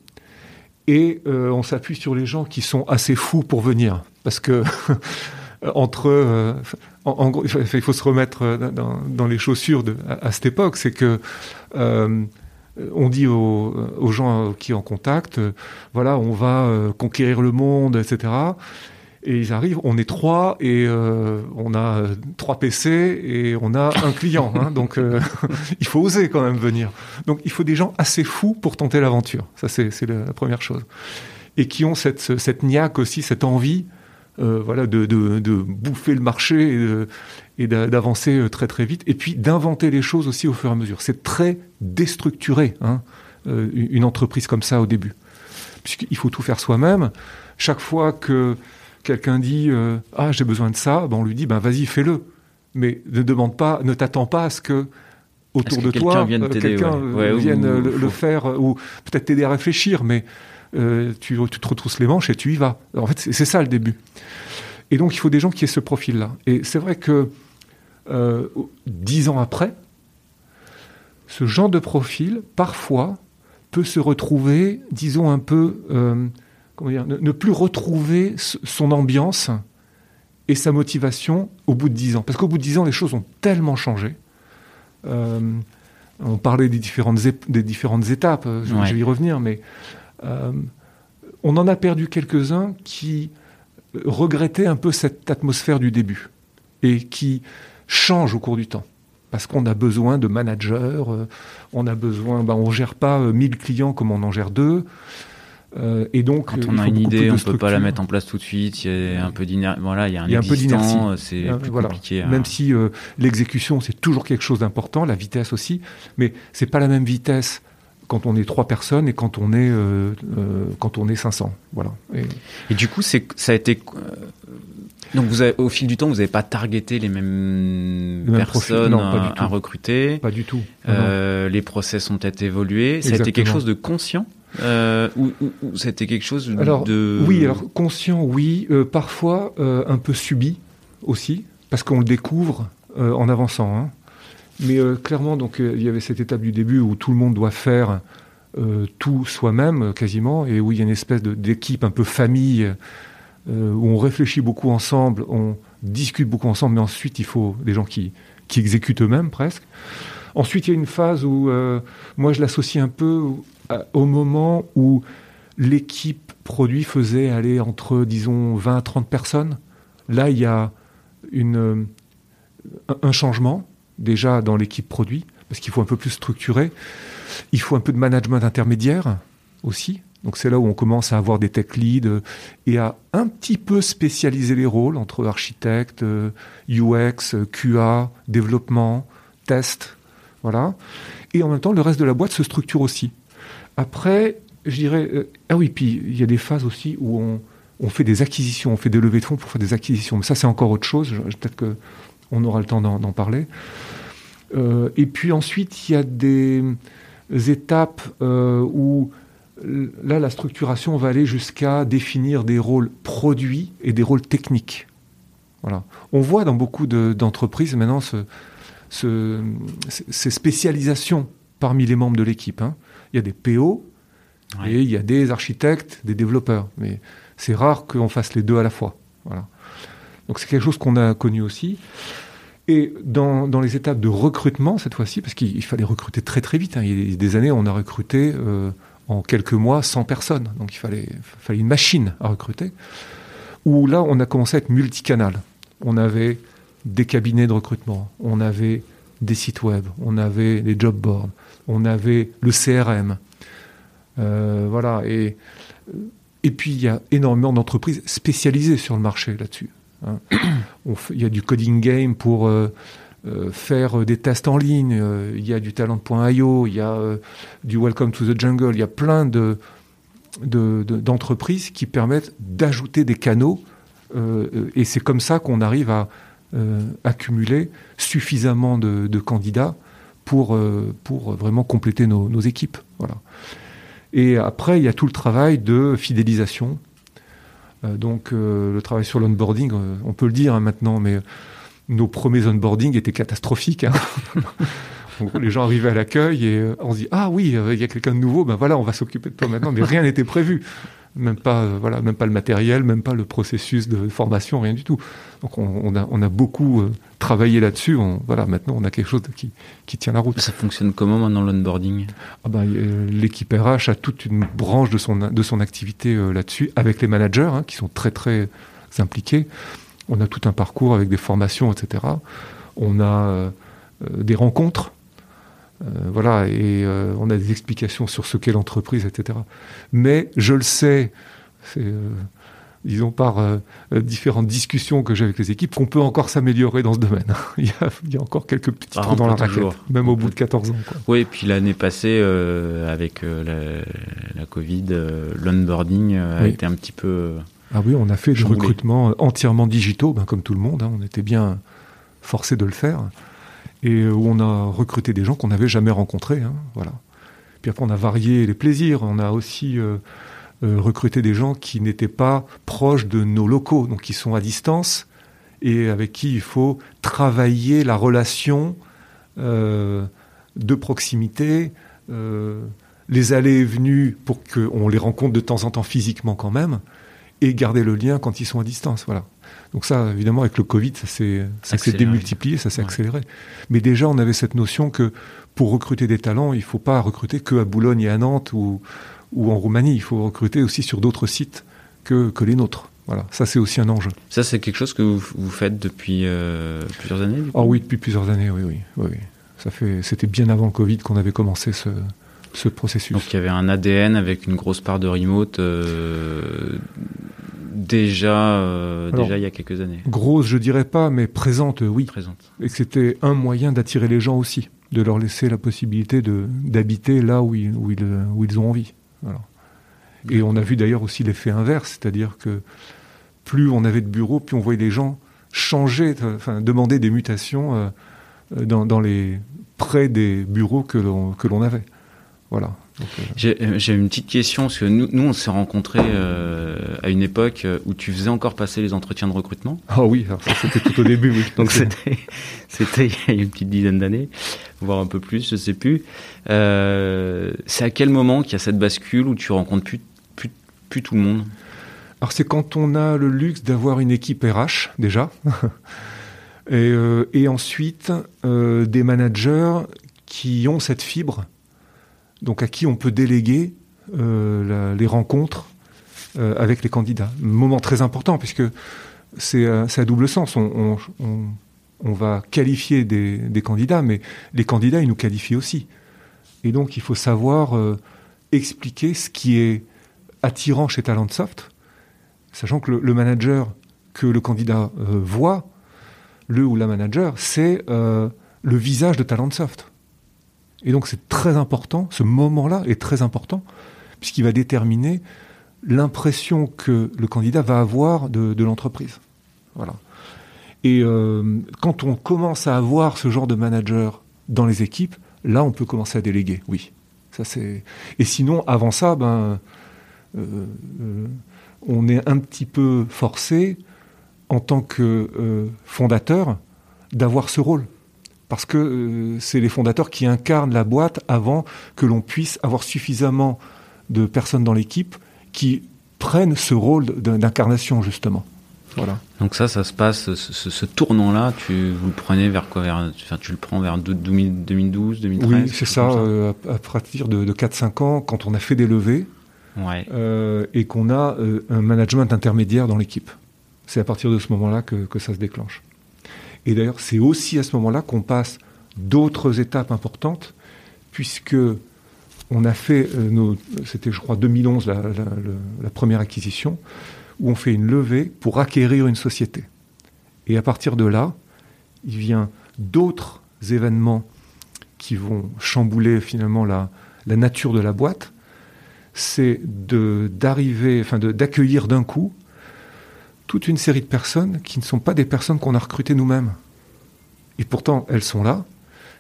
Et euh, on s'appuie sur les gens qui sont assez fous pour venir, parce que entre, en, gros, il faut se remettre dans, les chaussures de, à, cette époque, c'est que on dit aux, aux, gens qui en contact, voilà, on va conquérir le monde, etc. Et ils arrivent, on est trois et euh, on a trois PC et on a un client. Hein, donc euh, il faut oser quand même venir. Donc il faut des gens assez fous pour tenter l'aventure. Ça c'est la première chose. Et qui ont cette, cette niaque aussi, cette envie euh, voilà, de, de, de, bouffer le marché et d'avancer très très vite. Et puis d'inventer les choses aussi au fur et à mesure. C'est très déstructuré, hein, une entreprise comme ça au début. Puisqu'il faut tout faire soi-même. Chaque fois que quelqu'un dit euh, ah j'ai besoin de ça, ben on lui dit ben vas-y fais-le, mais ne demande pas, ne t'attends pas à ce que autour de toi quelqu'un vienne, euh, le, faire ou peut-être t'aider à réfléchir, mais euh, tu, te retrousses les manches et tu y vas. En fait c'est ça le début. Et donc il faut des gens qui aient ce profil-là. Et c'est vrai que dix ans après, ce genre de profil parfois peut se retrouver, disons un peu ne, plus retrouver son ambiance et sa motivation au bout de dix ans. Parce qu'au bout de dix ans, les choses ont tellement changé. Euh, on parlait des différentes, des différentes étapes, euh, je, vais y revenir, mais euh, on en a perdu quelques-uns qui regrettaient un peu cette atmosphère du début et qui changent au cours du temps. Parce qu'on a besoin de managers, on a besoin, ben, on gère pas 1000 clients comme on en gère deux. Euh, et donc, quand on a une idée, on peut pas la mettre en place tout de suite. Il y a un peu d'inertie. Voilà, il y a un, il y a un peu d'inertie. C'est euh, plus compliqué. Même si euh, l'exécution c'est toujours quelque chose d'important, la vitesse aussi, mais c'est pas la même vitesse quand on est trois personnes et quand on est quand on est 500. Voilà. Et, et du coup, c'est ça a été donc vous avez, au fil du temps, vous n'avez pas targeté les mêmes personnes à, recruter. Pas du tout. Euh, les process ont peut-être évolué. Ça a été quelque chose de conscient euh, ou, ou, c'était quelque chose alors, de... Oui, alors conscient, oui. Euh, parfois euh, un peu subi aussi, parce qu'on le découvre euh, en avançant. Hein. Mais euh, clairement, donc il y avait cette étape du début où tout le monde doit faire tout soi-même quasiment, et où il y a une espèce d'équipe un peu famille, où on réfléchit beaucoup ensemble, on discute beaucoup ensemble, mais ensuite il faut des gens qui, qui exécutent eux-mêmes presque. Ensuite, il y a une phase où moi je l'associe un peu euh, au moment où l'équipe produit faisait aller entre, disons, 20 à 30 personnes. Là, il y a une, euh, un changement déjà dans l'équipe produit, parce qu'il faut un peu plus structurer. Il faut un peu de management intermédiaire aussi. Donc c'est là où on commence à avoir des tech leads et à un petit peu spécialiser les rôles entre architecte, UX, QA, développement, test, voilà. Et en même temps, le reste de la boîte se structure aussi. Après, je dirais, euh, ah oui, puis il y a des phases aussi où on, fait des acquisitions, on fait des levées de fonds pour faire des acquisitions. Mais ça, c'est encore autre chose. Peut-être qu'on aura le temps d'en parler. Euh, et puis ensuite, il y a des étapes euh, où là, la structuration va aller jusqu'à définir des rôles produits et des rôles techniques. Voilà. On voit dans beaucoup d'entreprises maintenant ces spécialisations parmi les membres de l'équipe. Hein il y a des PO et il y a des architectes, des développeurs. Mais c'est rare qu'on fasse les deux à la fois. Voilà. Donc c'est quelque chose qu'on a connu aussi. Et dans, les étapes de recrutement, cette fois-ci, parce qu'il fallait recruter très très vite, hein. il y a des années, on a recruté euh, en quelques mois 100 personnes. Donc il fallait, une machine à recruter. Où là, on a commencé à être multicanal. On avait des cabinets de recrutement, on avait des sites web, on avait des job boards, on avait le CRM. Euh, voilà. Et puis, il y a énormément d'entreprises spécialisées sur le marché là-dessus. Hein. Il y a du coding game pour euh, euh, faire des tests en ligne. Il y a du talent.io. Il y a du Welcome to the Jungle. Il y a plein de, d'entreprises qui permettent d'ajouter des canaux. et c'est comme ça qu'on arrive à accumuler suffisamment de candidats pour, euh, pour vraiment compléter nos, équipes. Voilà. Et après, il y a tout le travail de fidélisation. Donc le travail sur l'onboarding, on peut le dire hein, maintenant, mais nos premiers onboarding étaient catastrophiques. Hein. les gens arrivaient à l'accueil et on se dit ah oui, il y a quelqu'un de nouveau, ben voilà, on va s'occuper de toi maintenant, mais rien n'était prévu même pas euh, voilà même pas le matériel même pas le processus de formation rien du tout. Donc on, a, on a beaucoup euh, travaillé là-dessus. Voilà maintenant on a quelque chose qui, qui tient la route. Ça fonctionne comment maintenant l'onboarding? Ah ben, l'équipe RH a toute une branche de son de son activité euh, là-dessus avec les managers hein, qui sont très très impliqués. On a tout un parcours avec des formations etc on a des rencontres. euh, voilà, et euh, on a des explications sur ce qu'est l'entreprise, etc. Mais je le sais, euh, disons par différentes discussions que j'ai avec les équipes, qu'on peut encore s'améliorer dans ce domaine. il, y a, encore quelques petits ah, trous dans la raquette, même au bout de 14 ans. Oui, et puis l'année passée, avec la, Covid, l'onboarding a été un petit peu... Ah oui, on a fait des recrutements entièrement digitaux, ben, comme tout le monde. Hein. on était bien forcé de le faire et où on a recruté des gens qu'on n'avait jamais rencontrés. Hein, voilà. Puis après, on a varié les plaisirs. On a aussi euh, euh, recruté des gens qui n'étaient pas proches de nos locaux, donc qui sont à distance et avec qui il faut travailler la relation euh, de proximité, les allées et venues pour qu'on les rencontre de temps en temps physiquement quand même, et garder le lien quand ils sont à distance. Voilà. Donc ça, évidemment, avec le Covid, ça s'est démultiplié, ça s'est accéléré. Mais déjà, on avait cette notion que pour recruter des talents, il ne faut pas recruter que à Boulogne et à Nantes ou, ou en Roumanie. Il faut recruter aussi sur d'autres sites que, que les nôtres. Voilà, ça c'est aussi un enjeu. Ça c'est quelque chose que vous, vous faites depuis euh, plusieurs années Ah oui, depuis plusieurs années, oui, oui. oui, Ça fait, c'était bien avant le Covid qu'on avait commencé ce, ce processus. Donc il y avait un ADN avec une grosse part de remote euh, déjà, euh, déjà il y a quelques années. Grosse, je dirais pas, mais présente, oui. Présente. Et que c'était un moyen d'attirer les gens aussi, de leur laisser la possibilité d'habiter là où ils, où, ils, où ils ont envie. Et on a vu d'ailleurs aussi l'effet inverse, c'est-à-dire que plus on avait de bureaux, plus on voyait les gens changer, enfin demander des mutations euh, dans, dans les près des bureaux que l'on que l'on avait. Voilà. Euh, j'ai une petite question, parce que nous, nous on s'est rencontrés euh, à une époque où tu faisais encore passer les entretiens de recrutement. Ah oui, c'était tout au début, oui. Donc c'était il y a une petite dizaine d'années, voire un peu plus, je sais plus. Euh, c'est à quel moment qu'il y a cette bascule où tu rencontres plus, plus, plus tout le monde? Alors c'est quand on a le luxe d'avoir une équipe RH, déjà. et, et, ensuite, des managers qui ont cette fibre donc à qui on peut déléguer euh, les rencontres euh, avec les candidats. Moment très important puisque c'est à double sens. On, va qualifier des, candidats, mais les candidats, ils nous qualifient aussi. Et donc, il faut savoir euh, expliquer ce qui est attirant chez Talentsoft, sachant que le, manager que le candidat voit, le ou la manager, c'est le visage de Talentsoft. Et donc c'est très important, ce moment-là est très important, puisqu'il va déterminer l'impression que le candidat va avoir de, l'entreprise. Voilà. Et euh, quand on commence à avoir ce genre de manager dans les équipes, là on peut commencer à déléguer, oui. Ça, c'est... Et sinon, avant ça, ben, euh, euh, on est un petit peu forcé, en tant que fondateur, d'avoir ce rôle parce que euh, c'est les fondateurs qui incarnent la boîte avant que l'on puisse avoir suffisamment de personnes dans l'équipe qui prennent ce rôle d'incarnation justement. Voilà. Donc ça, ça se passe, ce, tournant-là, tu vous le prenez vers quoi vers, Tu le prends vers 2012, 2013 Oui, c'est ça, euh, à, partir de, 4-5 ans, quand on a fait des levées euh, et qu'on a un management intermédiaire dans l'équipe. C'est à partir de ce moment-là que ça se déclenche. Et d'ailleurs, c'est aussi à ce moment-là qu'on passe d'autres étapes importantes, puisque on a fait, euh, c'était je crois 2011 la, première acquisition, où on fait une levée pour acquérir une société. Et à partir de là, il vient d'autres événements qui vont chambouler finalement la, nature de la boîte. C'est d'arriver, enfin d'accueillir d'un coup toute une série de personnes qui ne sont pas des personnes qu'on a recrutées nous-mêmes. Et pourtant, elles sont là.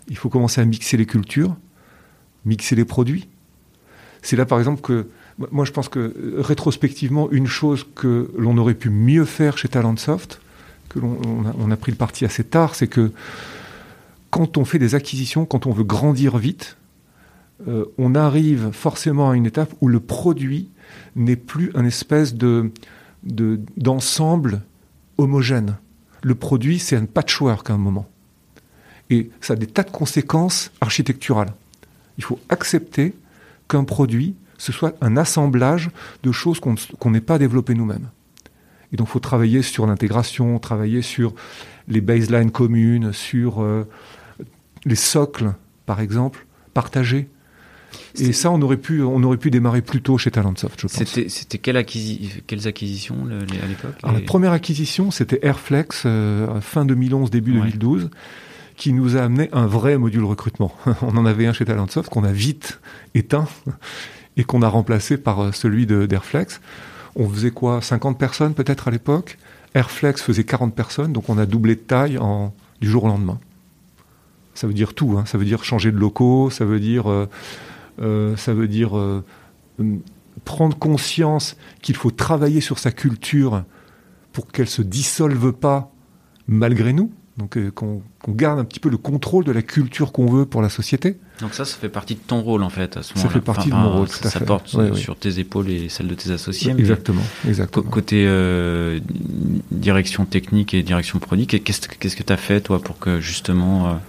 Il faut commencer à mixer les cultures, mixer les produits. C'est là, par exemple, que moi, je pense que rétrospectivement, une chose que l'on aurait pu mieux faire chez Talentsoft, que l'on on a, pris le parti assez tard, c'est que quand on fait des acquisitions, quand on veut grandir vite, euh, on arrive forcément à une étape où le produit n'est plus un espèce de d'ensemble homogène. Le produit, c'est un patchwork à un moment. Et ça a des tas de conséquences architecturales. Il faut accepter qu'un produit, ce soit un assemblage de choses qu'on n'ait pas développées nous-mêmes. Et donc, il faut travailler sur l'intégration, travailler sur les baselines communes, sur euh, les socles, par exemple, partagés. Et ça, on aurait pu, on aurait pu démarrer plus tôt chez Talentsoft, je pense. C'était quelle quelles acquisitions à l'époque La première acquisition, c'était Airflex, euh, fin 2011, début 2012, qui nous a amené un vrai module recrutement. on en avait un chez Talentsoft qu'on a vite éteint et qu'on a remplacé par euh, celui d'Airflex. On faisait quoi 50 personnes peut-être à l'époque? Airflex faisait 40 personnes, donc on a doublé de taille en, du jour au lendemain. Ça veut dire tout, hein. ça veut dire changer de locaux, ça veut dire... Euh, ça veut dire euh, prendre conscience qu'il faut travailler sur sa culture pour qu'elle se dissolve pas malgré nous. Donc euh, qu'on garde un petit peu le contrôle de la culture qu'on veut pour la société. Donc ça, ça fait partie de ton rôle en fait à ce moment-là. Ça fait partie de mon rôle. ça, ça porte sur tes épaules et celles de tes associés. Exactement. exactement. Côté direction technique et direction produit, qu'est-ce que tu as fait toi pour que justement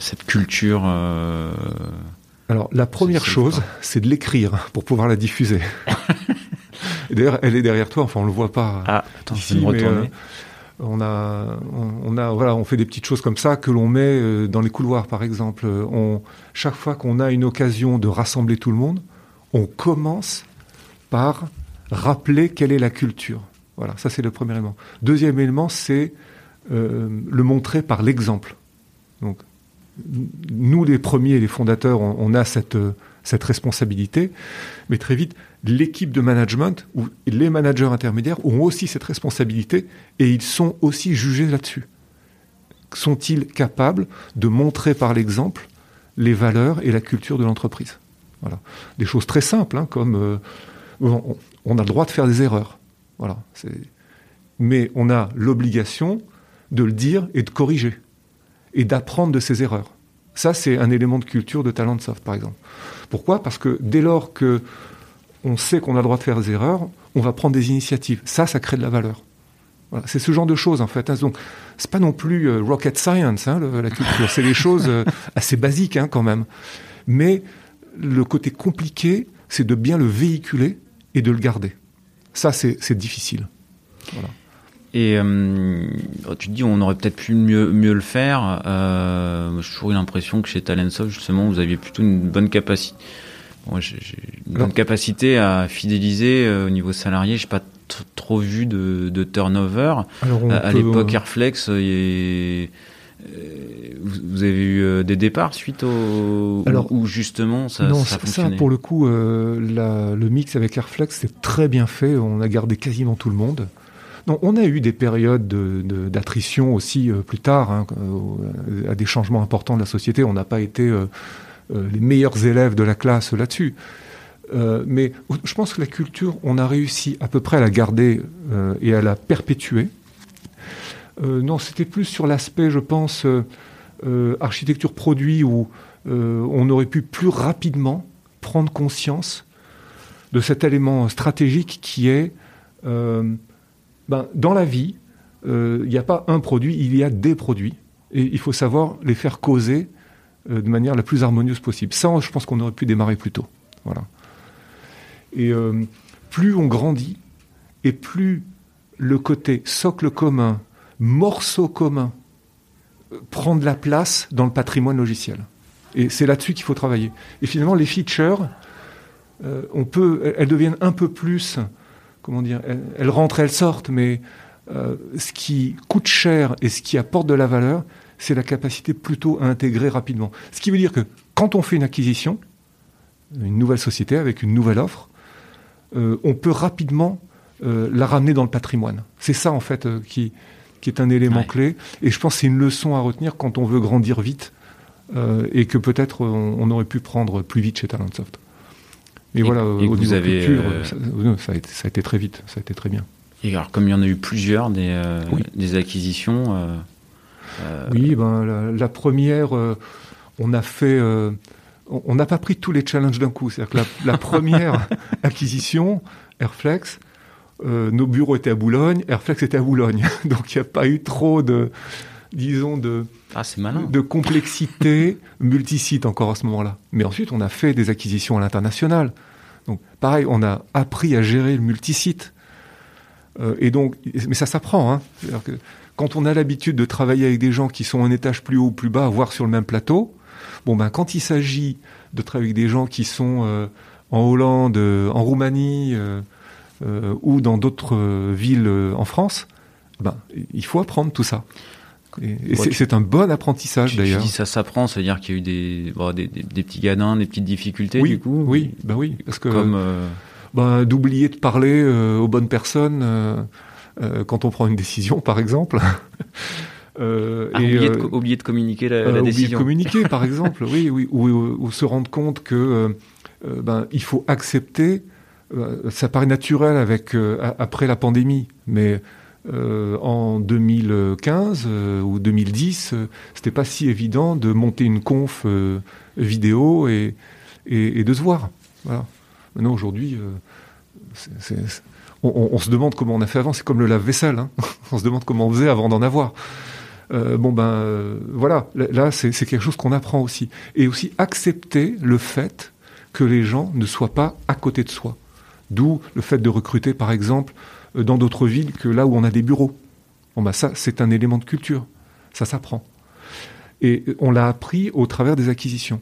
cette culture alors, la première chose, c'est de l'écrire pour pouvoir la diffuser. D'ailleurs, elle est derrière toi. Enfin, on le voit pas. Ah, attends, ici, je vais me euh, on a, on, a, voilà, on fait des petites choses comme ça que l'on met euh, dans les couloirs, par exemple. On, chaque fois qu'on a une occasion de rassembler tout le monde, on commence par rappeler quelle est la culture. Voilà, ça c'est le premier élément. Deuxième élément, c'est euh, le montrer par l'exemple. Nous, les premiers, les fondateurs, on, a cette, cette responsabilité, mais très vite, l'équipe de management ou les managers intermédiaires ont aussi cette responsabilité et ils sont aussi jugés là-dessus. Sont-ils capables de montrer par l'exemple les valeurs et la culture de l'entreprise? Voilà. Des choses très simples, hein, comme euh, on, a le droit de faire des erreurs. Voilà. Mais on a l'obligation de le dire et de corriger et d'apprendre de ses erreurs. Ça, c'est un élément de culture de Talentsoft, par exemple. Pourquoi? Parce que dès lors que on sait qu'on a le droit de faire des erreurs, on va prendre des initiatives. Ça, ça crée de la valeur. Voilà. C'est ce genre de choses, en fait. Hein. Donc, c'est pas non plus euh, rocket science, hein, la culture. C'est des choses euh, assez basiques, hein, quand même. Mais le côté compliqué, c'est de bien le véhiculer et de le garder. Ça, c'est difficile. Voilà. Et euh, tu te dis, on aurait peut-être pu mieux, mieux le faire. Euh, J'ai toujours eu l'impression que chez Talentsoft, justement, vous aviez plutôt une bonne capacité. j'ai une bonne capacité à fidéliser euh, au niveau salarié. J'ai pas trop vu de, de turnover. à, l'époque, Airflex, vous, avez eu des départs suite au Alors, où justement ça, non, ça, ça pour le coup, la, le mix avec Airflex c'est très bien fait. On a gardé quasiment tout le monde on a eu des périodes d'attrition aussi euh, plus tard, hein, euh, à des changements importants de la société. On n'a pas été euh, les meilleurs élèves de la classe là-dessus. mais je pense que la culture, on a réussi à peu près à la garder et à la perpétuer. non, c'était plus sur l'aspect, je pense, architecture produit où on aurait pu plus rapidement prendre conscience de cet élément stratégique qui est ben, dans la vie, euh, il n'y a pas un produit, il y a des produits. Et il faut savoir les faire causer euh, de manière la plus harmonieuse possible. Ça, je pense qu'on aurait pu démarrer plus tôt. Voilà. Et euh, plus on grandit, et plus le côté socle commun, morceau commun, prend de la place dans le patrimoine logiciel. Et c'est là-dessus qu'il faut travailler. Et finalement, les features, on peut, elles deviennent un peu plus comment dire, elles, rentrent, elles sortent, mais euh, ce qui coûte cher et ce qui apporte de la valeur, c'est la capacité plutôt à intégrer rapidement. Ce qui veut dire que quand on fait une acquisition, une nouvelle société avec une nouvelle offre, euh, on peut rapidement euh, la ramener dans le patrimoine. C'est ça en fait qui, qui est un élément clé. Et je pense que c'est une leçon à retenir quand on veut grandir vite et que peut-être on, aurait pu prendre plus vite chez Talentsoft. Mais voilà, au niveau vous avez, culture, ça, a été, ça, a été, très vite, ça a été très bien. Et alors, comme il y en a eu plusieurs, des, des acquisitions. oui, ben, la, première, on a fait on n'a pas pris tous les challenges d'un coup. C'est-à-dire que la, première acquisition, Airflex, euh, nos bureaux étaient à Boulogne, Airflex était à Boulogne. Donc il n'y a pas eu trop de, disons, de, ah, de complexité multisite encore à ce moment-là. Mais ensuite, on a fait des acquisitions à l'international. Donc pareil, on a appris à gérer le multisite. Euh, et donc, mais ça s'apprend. Hein. Que quand on a l'habitude de travailler avec des gens qui sont un étage plus haut ou plus bas, voire sur le même plateau, Bon, ben, quand il s'agit de travailler avec des gens qui sont euh, en Hollande, euh, en Roumanie ou dans d'autres villes en France, ben, il faut apprendre tout ça. Et, c'est un bon apprentissage d'ailleurs. Dis ça s'apprend, ça veut dire qu'il y a eu des, des, petits gadins, des petites difficultés oui, du coup Oui, ben oui, parce que ben, d'oublier de parler aux bonnes personnes quand on prend une décision, par exemple. Euh, ah, et, oublier, de, euh, oublier, de, communiquer la, la décision. Oublier de communiquer, par exemple, oui, oui, ou, se rendre compte que euh, ben, il faut accepter. ça paraît naturel avec après la pandémie, mais en 2015 ou 2010, c'était pas si évident de monter une conf vidéo et, de se voir. Voilà. Maintenant, aujourd'hui, on, se demande comment on a fait avant. C'est comme le lave-vaisselle. Hein. on se demande comment on faisait avant d'en avoir. Euh, bon ben euh, voilà, là c'est quelque chose qu'on apprend aussi. Et aussi accepter le fait que les gens ne soient pas à côté de soi. D'où le fait de recruter par exemple euh, dans d'autres villes que là où on a des bureaux. Bon ben ça c'est un élément de culture, ça s'apprend. Et on l'a appris au travers des acquisitions.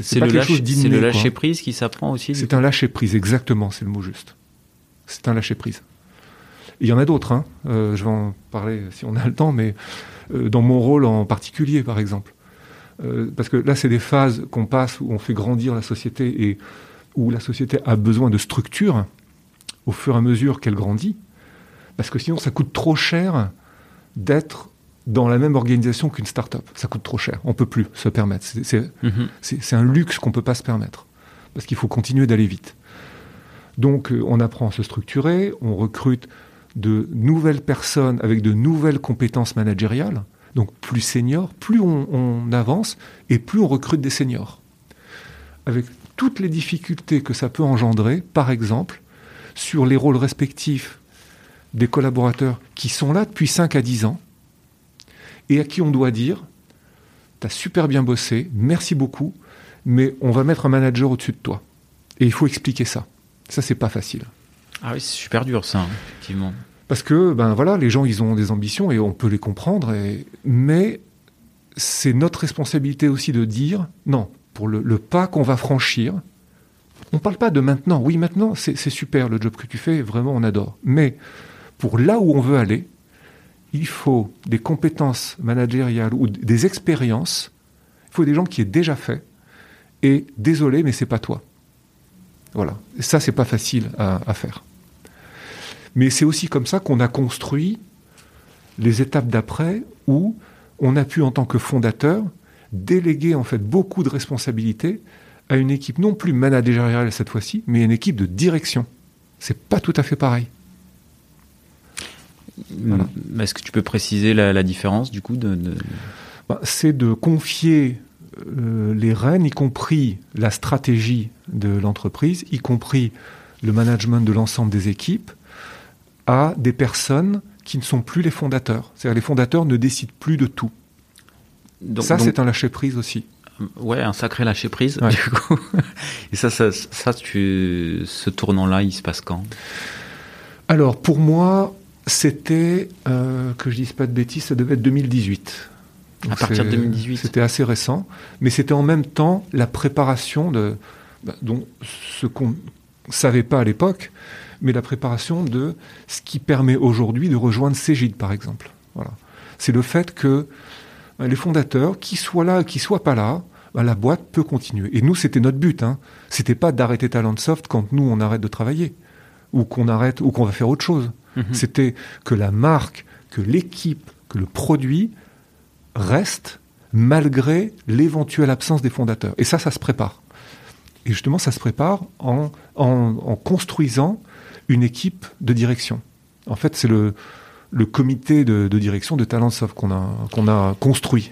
C'est le, le lâcher prise qui s'apprend aussi. C'est un lâcher prise, exactement, c'est le mot juste. C'est un lâcher prise il y en a d'autres, hein. euh, je vais en parler si on a le temps, mais euh, dans mon rôle en particulier, par exemple. Euh, parce que là, c'est des phases qu'on passe où on fait grandir la société et où la société a besoin de structure au fur et à mesure qu'elle grandit. Parce que sinon, ça coûte trop cher d'être dans la même organisation qu'une start-up. Ça coûte trop cher. On peut plus se permettre. Mhm. C'est un luxe qu'on peut pas se permettre. Parce qu'il faut continuer d'aller vite. Donc, on apprend à se structurer, on recrute de nouvelles personnes avec de nouvelles compétences managériales, donc plus seniors, plus on, avance et plus on recrute des seniors. Avec toutes les difficultés que ça peut engendrer, par exemple, sur les rôles respectifs des collaborateurs qui sont là depuis 5 à 10 ans et à qui on doit dire tu as super bien bossé, merci beaucoup, mais on va mettre un manager au-dessus de toi. Et il faut expliquer ça. Ça, c'est pas facile. Ah oui, c'est super dur ça, hein, effectivement. Parce que, ben voilà, les gens, ils ont des ambitions et on peut les comprendre. Mais c'est notre responsabilité aussi de dire, non, pour le, pas qu'on va franchir, on ne parle pas de maintenant. Oui, maintenant, c'est super le job que tu fais, vraiment, on adore. Mais pour là où on veut aller, il faut des compétences managériales ou des expériences. Il faut des gens qui aient déjà fait. Et désolé, mais c'est pas toi. Voilà. Et ça, c'est pas facile à faire. Mais c'est aussi comme ça qu'on a construit les étapes d'après où on a pu, en tant que fondateur, déléguer en fait beaucoup de responsabilités à une équipe non plus managériale cette fois-ci, mais une équipe de direction. C'est pas tout à fait pareil. Est-ce que tu peux préciser la, différence du coup de, bah, C'est de confier euh, les rênes, y compris la stratégie de l'entreprise, y compris le management de l'ensemble des équipes, à des personnes qui ne sont plus les fondateurs. C'est-à-dire les fondateurs ne décident plus de tout. ça, c'est un lâcher-prise aussi. Ouais, un sacré lâcher-prise, du coup. Et ça, ça, ça tu, ce tournant-là, il se passe quand? Alors, pour moi, c'était, euh, que je dise pas de bêtises, ça devait être 2018. à partir de 2018 C'était assez récent, mais c'était en même temps la préparation de, bah, dont ce qu'on savait pas à l'époque, mais la préparation de ce qui permet aujourd'hui de rejoindre Cégide, par exemple. Voilà. C'est le fait que les fondateurs, qu'ils soient là, qu'ils soient pas là, bah, la boîte peut continuer. Et nous, c'était notre but. Hein. C'était pas d'arrêter Talentsoft quand nous on arrête de travailler ou qu'on arrête ou qu'on va faire autre chose. Mhm. C'était que la marque, que l'équipe, que le produit reste malgré l'éventuelle absence des fondateurs. Et ça, ça se prépare. Et justement, ça se prépare en, en, construisant une équipe de direction. En fait, c'est le, le comité de, direction de Talentsoft qu'on a, qu'on a construit.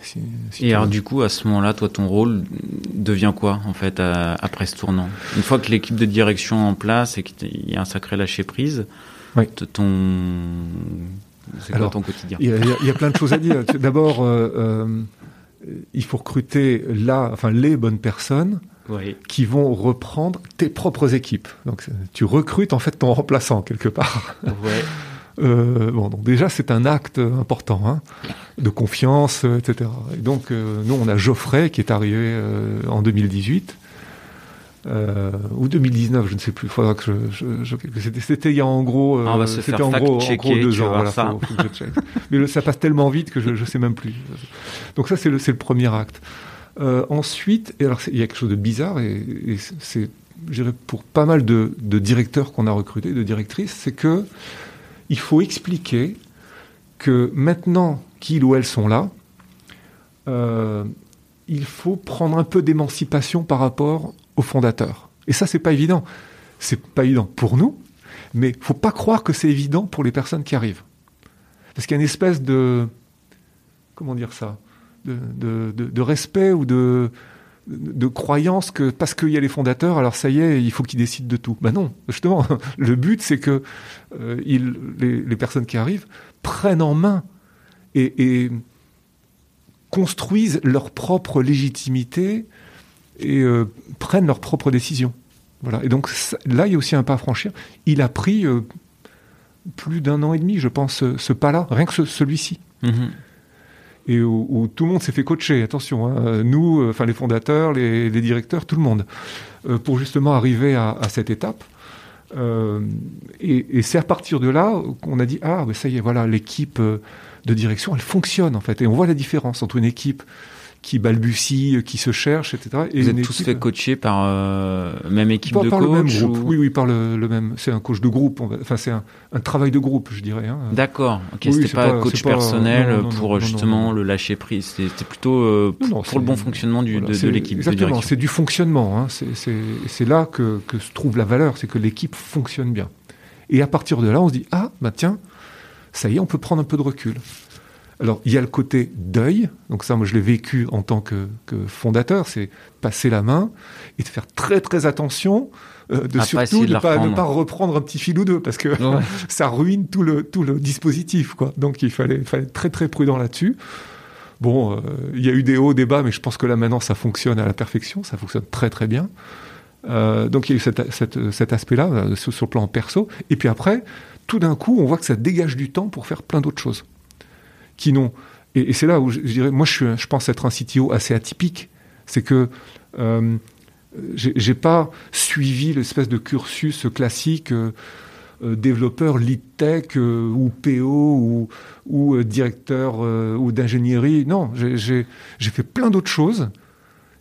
et alors, du coup, à ce moment-là, toi, ton rôle devient quoi, en fait, après ce tournant? Une fois que l'équipe de direction est en place et qu'il y a un sacré lâcher-prise, ton c'est quoi ton quotidien? Il y, a plein de choses à dire. D'abord, euh, euh, il faut recruter là, enfin, les bonnes personnes qui vont reprendre tes propres équipes. Donc, tu recrutes en fait ton remplaçant quelque part. Euh, bon, donc déjà c'est un acte important hein, de confiance, etc. Et donc nous on a Geoffrey qui est arrivé en 2018 euh, ou 2019, je ne sais plus. Faudra que je, je, je c'était il y a en gros, euh, faire en gros, en gros deux ans. Voilà, ça. Faut, faut que Mais le, ça passe tellement vite que je, ne sais même plus. Donc ça c'est le, le premier acte. Euh, ensuite, et alors il y a quelque chose de bizarre et, et c'est, je dirais pour pas mal de, de directeurs qu'on a recrutés, de directrices, c'est que il faut expliquer que maintenant qu'ils ou elles sont là, euh, il faut prendre un peu d'émancipation par rapport aux fondateurs. Et ça, c'est pas évident. C'est pas évident pour nous, mais faut pas croire que c'est évident pour les personnes qui arrivent. Parce qu'il y a une espèce de, comment dire ça, de, respect ou de, de croyance que parce qu'il y a les fondateurs, alors ça y est, il faut qu'ils décident de tout. Ben non, justement, le but c'est que euh, les, personnes qui arrivent prennent en main et, construisent leur propre légitimité et euh, prennent leurs propres décisions. Voilà. Et donc là, il y a aussi un pas à franchir. Il a pris euh, plus d'un an et demi, je pense, ce, pas-là, rien que celui-ci. Mhm. Et où, tout le monde s'est fait coacher, attention, hein. nous, euh, enfin les fondateurs, les, directeurs, tout le monde, pour justement arriver à, cette étape. et, c'est à partir de là qu'on a dit ah, ben ça y est, voilà, l'équipe de direction, elle fonctionne en fait, et on voit la différence entre une équipe qui balbutie, qui se cherche, etc. Et Vous êtes tous fait coacher par euh, même équipe de par coach le même groupe. Oui, oui, par le, même. C'est un coach de groupe. Enfin, c'est un, un, travail de groupe, je dirais. Hein. D'accord. Ok, c'était pas, coach personnel pour justement le lâcher prise. C'était plutôt euh, pour le bon fonctionnement du, de, de l'équipe. Exactement. C'est du fonctionnement. Hein. C'est là que, que se trouve la valeur, c'est que l'équipe fonctionne bien. Et à partir de là, on se dit ah bah tiens, ça y est, on peut prendre un peu de recul. Alors, il y a le côté deuil. Donc ça, moi, je l'ai vécu en tant que, fondateur. C'est passer la main et de faire très, très attention. Euh, de surtout ne pas, ne pas, reprendre un petit fil ou deux parce que ça ruine tout le, tout le dispositif. Quoi. Donc, il fallait, fallait être très, très prudent là-dessus. Bon, euh, il y a eu des hauts, des bas, mais je pense que là, maintenant, ça fonctionne à la perfection. Ça fonctionne très, très bien. Euh, donc, il y a eu cet aspect-là sur, sur le plan perso. Et puis après, tout d'un coup, on voit que ça dégage du temps pour faire plein d'autres choses qui n'ont. Et, c'est là où je, dirais, moi, je, pense être un CTO assez atypique. C'est que euh, j'ai pas suivi l'espèce de cursus classique. Euh, euh, développeur lead tech euh, ou PO ou, ou directeur ou d'ingénierie. Non, j'ai fait plein d'autres choses.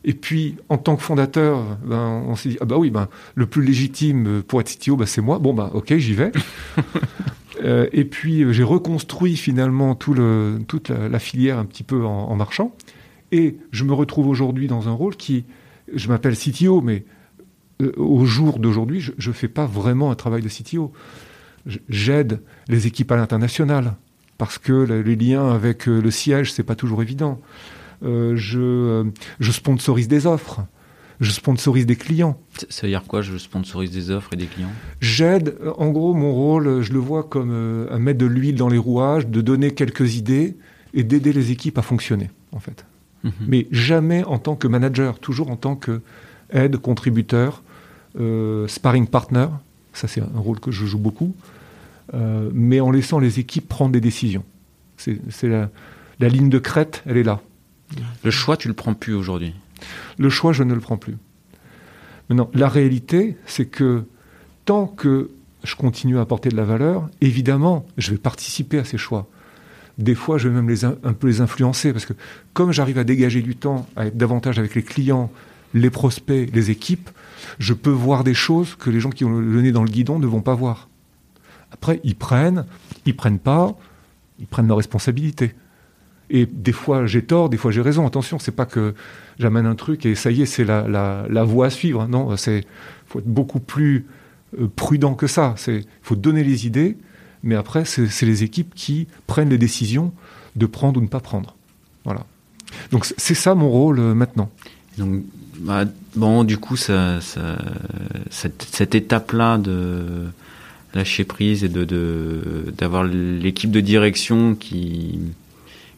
Et puis, en tant que fondateur, ben, on s'est dit, ah bah oui, ben, le plus légitime pour être CTO, ben, c'est moi. Bon, bah ok, j'y vais. Euh, et puis euh, j'ai reconstruit finalement tout le, toute la, filière un petit peu en, marchant. Et je me retrouve aujourd'hui dans un rôle qui, je m'appelle CTO, mais euh, au jour d'aujourd'hui, je ne fais pas vraiment un travail de CTO. J'aide les équipes à l'international parce que les liens avec le siège, c'est pas toujours évident. je, je sponsorise des offres je sponsorise des clients. Ça veut dire quoi, je sponsorise des offres et des clients? J'aide, en gros, mon rôle, je le vois comme euh, un mettre de l'huile dans les rouages, de donner quelques idées et d'aider les équipes à fonctionner, en fait. Mhm. Mais jamais en tant que manager, toujours en tant que aide, contributeur, euh, sparring partner. Ça, c'est un rôle que je joue beaucoup. Euh, mais en laissant les équipes prendre des décisions. C'est la, la ligne de crête, elle est là. Le choix, tu le prends plus aujourd'hui? Le choix, je ne le prends plus. Maintenant, la réalité, c'est que tant que je continue à apporter de la valeur, évidemment, je vais participer à ces choix. Des fois, je vais même un peu les influencer, parce que comme j'arrive à dégager du temps, à être davantage avec les clients, les prospects, les équipes, je peux voir des choses que les gens qui ont le nez dans le guidon ne vont pas voir. Après, ils prennent, ils prennent pas, ils prennent leurs responsabilités. Et des fois j'ai tort, des fois j'ai raison. Attention, c'est pas que j'amène un truc et ça y est, c'est la, la, la, voie à suivre. Non, c'est faut être beaucoup plus euh, prudent que ça. C'est faut donner les idées, mais après c'est les équipes qui prennent les décisions de prendre ou ne pas prendre. Voilà. Donc c'est ça mon rôle euh, maintenant. Donc bah, bon, du coup, ça, ça, cette, cette étape-là de lâcher prise et de d'avoir l'équipe de direction qui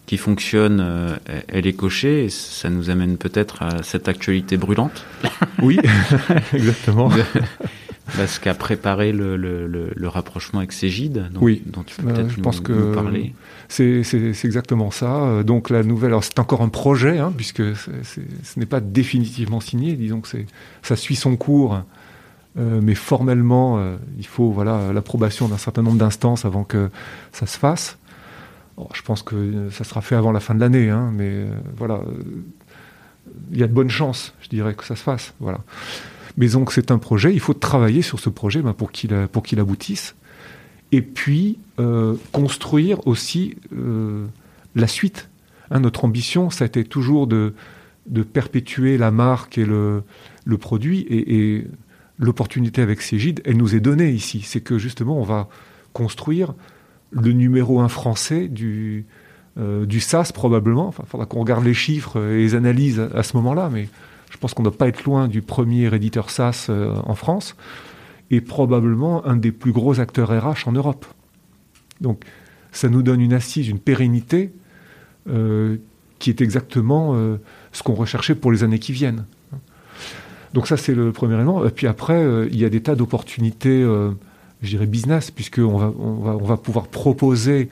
qui fonctionne, euh, elle est cochée. Et ça nous amène peut-être à cette actualité brûlante. Oui, exactement. parce qu'a préparé le, le, le, rapprochement avec Cégide, dont, oui. dont tu peux peut-être je nous, pense que nous parler. C'est exactement ça. Donc la nouvelle, alors c'est encore un projet, hein, puisque ce n'est pas définitivement signé. Disons que ça suit son cours. Euh, mais formellement, euh, il faut voilà l'approbation d'un certain nombre d'instances avant que ça se fasse. Je pense que ça sera fait avant la fin de l'année, hein, mais euh, voilà, il y a de bonnes chances, je dirais, que ça se fasse. Voilà. Mais donc c'est un projet, il faut travailler sur ce projet ben, pour qu'il pour qu'il aboutisse, et puis construire aussi la suite. Hein, notre ambition, ça a été toujours de, de perpétuer la marque et le, le produit, et, et l'opportunité avec Cégide, elle nous est donnée ici. C'est que justement, on va construire le numéro un français du, euh, du SaaS probablement. Enfin, il faudra qu'on regarde les chiffres et les analyses à, ce moment-là, mais je pense qu'on ne doit pas être loin du premier éditeur SaaS euh, en France et probablement un des plus gros acteurs RH en Europe. Donc, ça nous donne une assise, une pérennité euh, qui est exactement ce qu'on recherchait pour les années qui viennent. Donc ça, c'est le premier élément. Et puis après, euh, il y a des tas d'opportunités, euh, je dirais business, puisqu'on va, on va, on va pouvoir proposer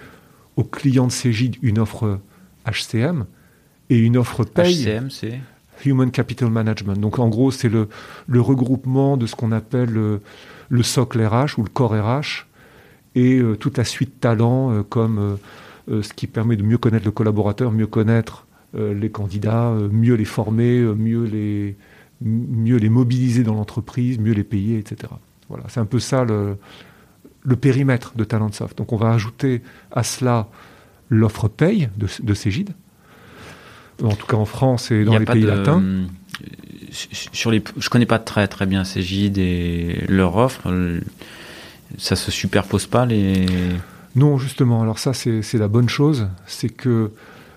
aux clients de Cégide une offre HCM et une offre paye. HCM, c'est Human Capital Management. Donc en gros, c'est le, le, regroupement de ce qu'on appelle le, socle RH ou le corps RH et euh, toute la suite talent comme ce qui permet de mieux connaître le collaborateur, mieux connaître les candidats, mieux les former, mieux les, mieux les mobiliser dans l'entreprise, mieux les payer, etc. Voilà, c'est un peu ça le, le, périmètre de Talentsoft. Donc on va ajouter à cela l'offre paye de, de Cégide, en tout cas en France et dans les pays latins. Euh, sur les, je connais pas très très bien Cégide et leur offre. Ça se superpose pas les. Non, justement. Alors ça, c'est la bonne chose, c'est que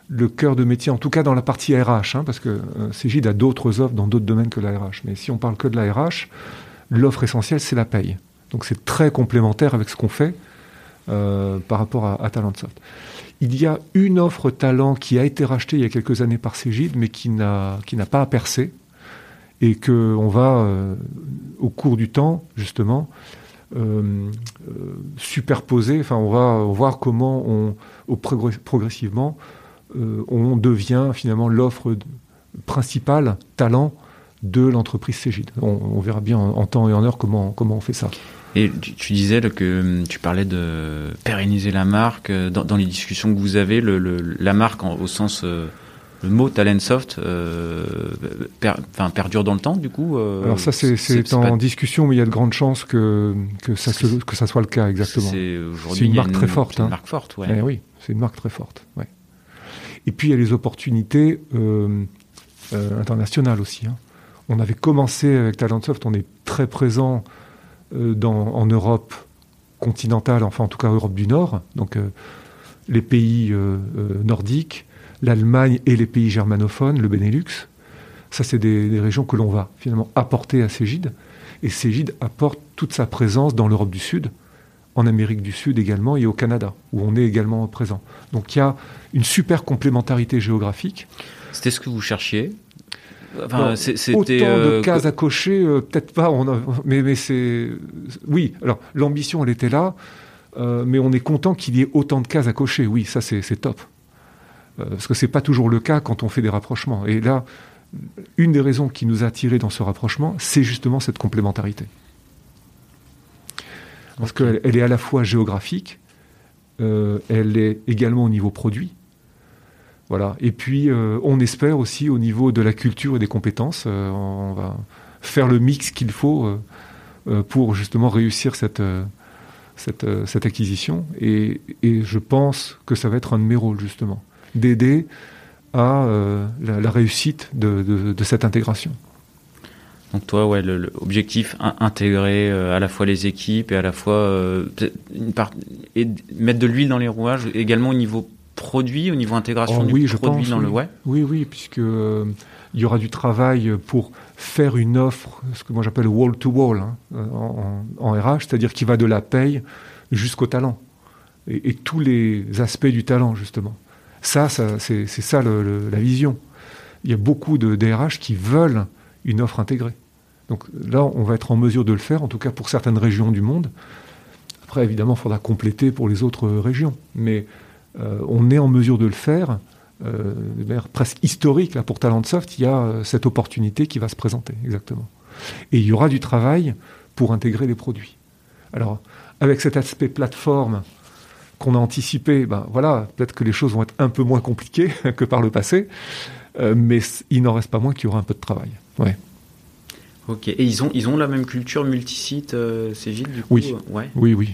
le cœur de métier, en tout cas dans la partie RH, hein, parce que euh, Cégide a d'autres offres dans d'autres domaines que la RH. Mais si on parle que de la RH, l'offre essentielle, c'est la paye. Donc c'est très complémentaire avec ce qu'on fait euh, par rapport à, Talentsoft. Il y a une offre talent qui a été rachetée il y a quelques années par Cégide, mais qui n'a pas percé, et qu'on va, euh, au cours du temps, justement, superposer, enfin on va voir comment on, progressivement euh, on devient finalement l'offre principale, talent, de l'entreprise Cégide. On, verra bien en, temps et en heure comment, comment on fait ça. Et tu, disais que hum, tu parlais de pérenniser la marque. Euh, dans, les discussions que vous avez, la marque au sens... Euh, le mot Talentsoft euh, perdure dans le temps, du coup Alors ça, c'est en discussion, mais il y a de grandes chances que, que, ça, que ça soit le cas, exactement. C'est une marque très forte. Une hein. marque forte, ouais. Eh oui, c'est une marque très forte, ouais. Et puis il y a les opportunités euh, euh, internationales aussi. Hein. On avait commencé avec Talentsoft, on est très présent euh, en Europe continentale, enfin en tout cas Europe du Nord, donc les pays nordiques, l'Allemagne et les pays germanophones, le Benelux. Ça, c'est des, des, régions que l'on va finalement apporter à Cégide. Et Cégide apporte toute sa présence dans l'Europe du Sud, en Amérique du Sud également et au Canada, où on est également présent. Donc il y a une super complémentarité géographique. C'était ce que vous cherchiez? Enfin, autant de euh, cases à cocher, euh, peut-être pas. On mais, mais c'est oui. Alors l'ambition, elle était là, euh, mais on est content qu'il y ait autant de cases à cocher. Oui, ça c'est top, parce que c'est pas toujours le cas quand on fait des rapprochements. Et là, une des raisons qui nous a attirés dans ce rapprochement, c'est justement cette complémentarité parce qu'elle est à la fois géographique, euh, elle est également au niveau produit. Voilà. Et puis, euh, on espère aussi au niveau de la culture et des compétences, euh, on va faire le mix qu'il faut pour justement réussir cette, cette, acquisition. Et, je pense que ça va être un de mes rôles, justement. d'aider à la, réussite de, cette intégration. Donc toi, ouais, l'objectif intégrer à la fois les équipes et à la fois une part, et mettre de l'huile dans les rouages, également au niveau produit, au niveau intégration oh, du oui, produit dans le ouais. Oui, oui, puisque il y aura du travail pour faire une offre, ce que moi j'appelle wall to wall hein, en, RH, c'est-à-dire qui va de la paye jusqu'au talent et, tous les aspects du talent justement. Ça, c'est ça la vision. Il y a beaucoup de DRH qui veulent une offre intégrée. Donc là, on va être en mesure de le faire, en tout cas pour certaines régions du monde. Après, évidemment, il faudra compléter pour les autres régions. Mais euh, on est en mesure de le faire euh, de manière presque historique, là, pour Talentsoft, il y a euh, cette opportunité qui va se présenter, exactement. Et il y aura du travail pour intégrer les produits. Alors, avec cet aspect plateforme qu'on a anticipé, ben voilà, peut-être que les choses vont être un peu moins compliquées que par le passé, euh, mais il n'en reste pas moins qu'il y aura un peu de travail. Ouais. Ok. Et ils ont, ils ont la même culture multisite, euh, ces du coup? Oui, ouais. oui, oui.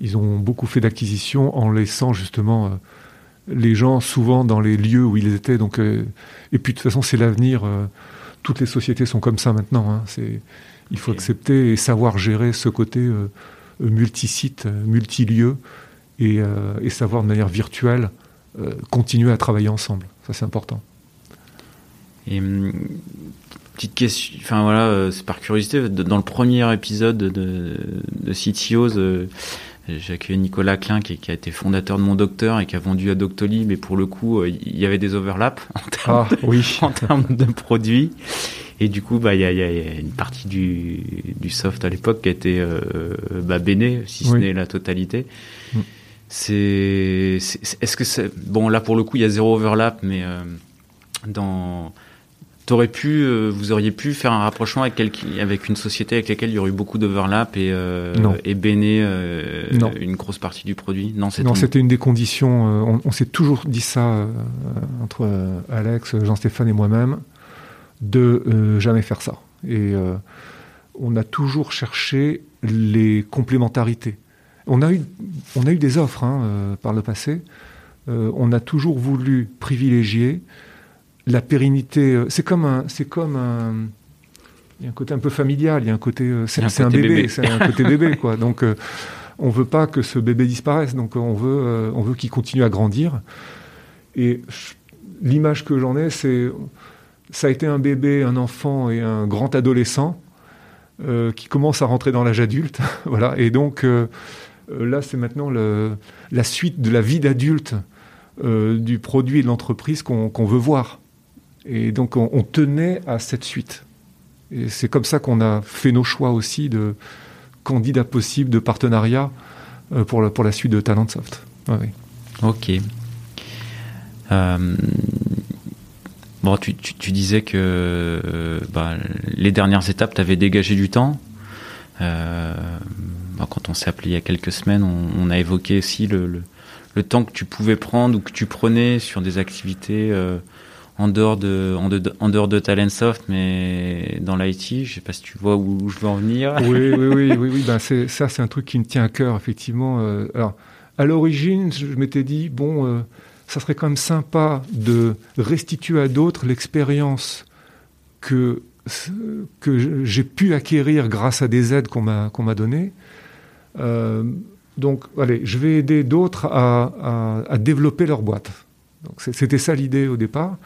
Ils ont beaucoup fait d'acquisitions en laissant justement les gens souvent dans les lieux où ils étaient. Donc, euh, et puis de toute façon, c'est l'avenir. Euh, toutes les sociétés sont comme ça maintenant. Hein. c'est, il faut accepter et savoir gérer ce côté euh, multisite, multilieu, et, et savoir de manière virtuelle continuer à travailler ensemble. Ça, c'est important. Et hum, petite question, enfin voilà, c'est par curiosité. Dans le premier épisode de, de CTOs, j'ai accueilli Nicolas Klein qui, a été fondateur de mon docteur et qui a vendu à Doctolib mais pour le coup euh, il y avait des overlaps en termes, ah, de, oui. en termes de produits et du coup bah il y a, y a, une partie du, du soft à l'époque qui a été euh, bah, béné si ce n'est la totalité mm. c'est est-ce que c'est bon là pour le coup il y a zéro overlap mais euh, dans T'aurais pu, euh, vous auriez pu faire un rapprochement avec, avec une société avec laquelle il y aurait eu beaucoup d'overlap et, euh, et béné euh, une grosse partie du produit? Non, c'était une des conditions. on, s'est toujours dit ça entre Alex, Jean-Stéphane et moi-même, de jamais faire ça. Et on a toujours cherché les complémentarités. On a eu, on a eu des offres hein, par le passé. on a toujours voulu privilégier la pérennité, euh, c'est comme un, c'est comme un, il y a un côté un peu familial, il y a un côté, euh, c'est un, bébé, c'est un côté bébé quoi. Donc euh, on veut pas que ce bébé disparaisse, donc on veut, on veut qu'il continue à grandir. Et l'image que j'en ai, c'est, ça a été un bébé, un enfant et un grand adolescent qui commence à rentrer dans l'âge adulte, voilà. Et donc là, c'est maintenant le, la suite de la vie d'adulte du produit et de l'entreprise qu'on veut voir. Et donc on, tenait à cette suite. Et c'est comme ça qu'on a fait nos choix aussi de candidats possibles, de partenariats euh, pour, pour la suite de Talentsoft. oui. Ok. Euh, bon, tu, disais que euh, bah, les dernières étapes, tu avais dégagé du temps. Bah, quand on s'est appelé il y a quelques semaines, on, a évoqué aussi le, temps que tu pouvais prendre ou que tu prenais sur des activités en dehors de en, dehors de Talentsoft, mais dans l'IT, je sais pas si tu vois où, je veux en venir. Oui, oui, oui, oui, oui ben ça, c'est un truc qui me tient à cœur effectivement. Euh, alors, à l'origine, je m'étais dit bon, euh, ça serait quand même sympa de restituer à d'autres l'expérience que que j'ai pu acquérir grâce à des aides qu'on m'a qu'on m'a données. Euh, donc, allez, je vais aider d'autres à, à, à développer leur boîte. C'était ça l'idée au départ.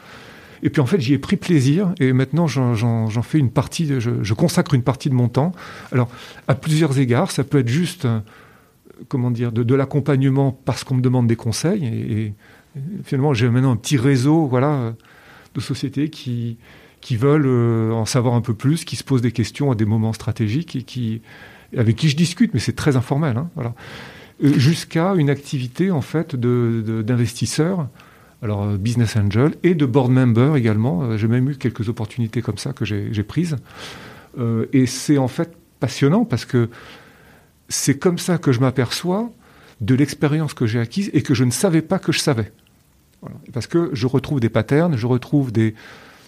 Et puis en fait, j'y ai pris plaisir et maintenant j'en fais une partie, je, consacre une partie de mon temps. Alors, à plusieurs égards, ça peut être juste, euh, comment dire, de, l'accompagnement parce qu'on me demande des conseils. Et, finalement, j'ai maintenant un petit réseau, voilà, de sociétés qui, qui veulent euh, en savoir un peu plus, qui se posent des questions à des moments stratégiques et qui, avec qui je discute, mais c'est très informel, hein, voilà. Euh, jusqu'à une activité en fait d'investisseurs. De, alors euh, business angel et de board member également. Euh, j'ai même eu quelques opportunités comme ça que j'ai prises. Euh, et c'est en fait passionnant parce que c'est comme ça que je m'aperçois de l'expérience que j'ai acquise et que je ne savais pas que je savais. Parce que je retrouve des patterns, je retrouve des,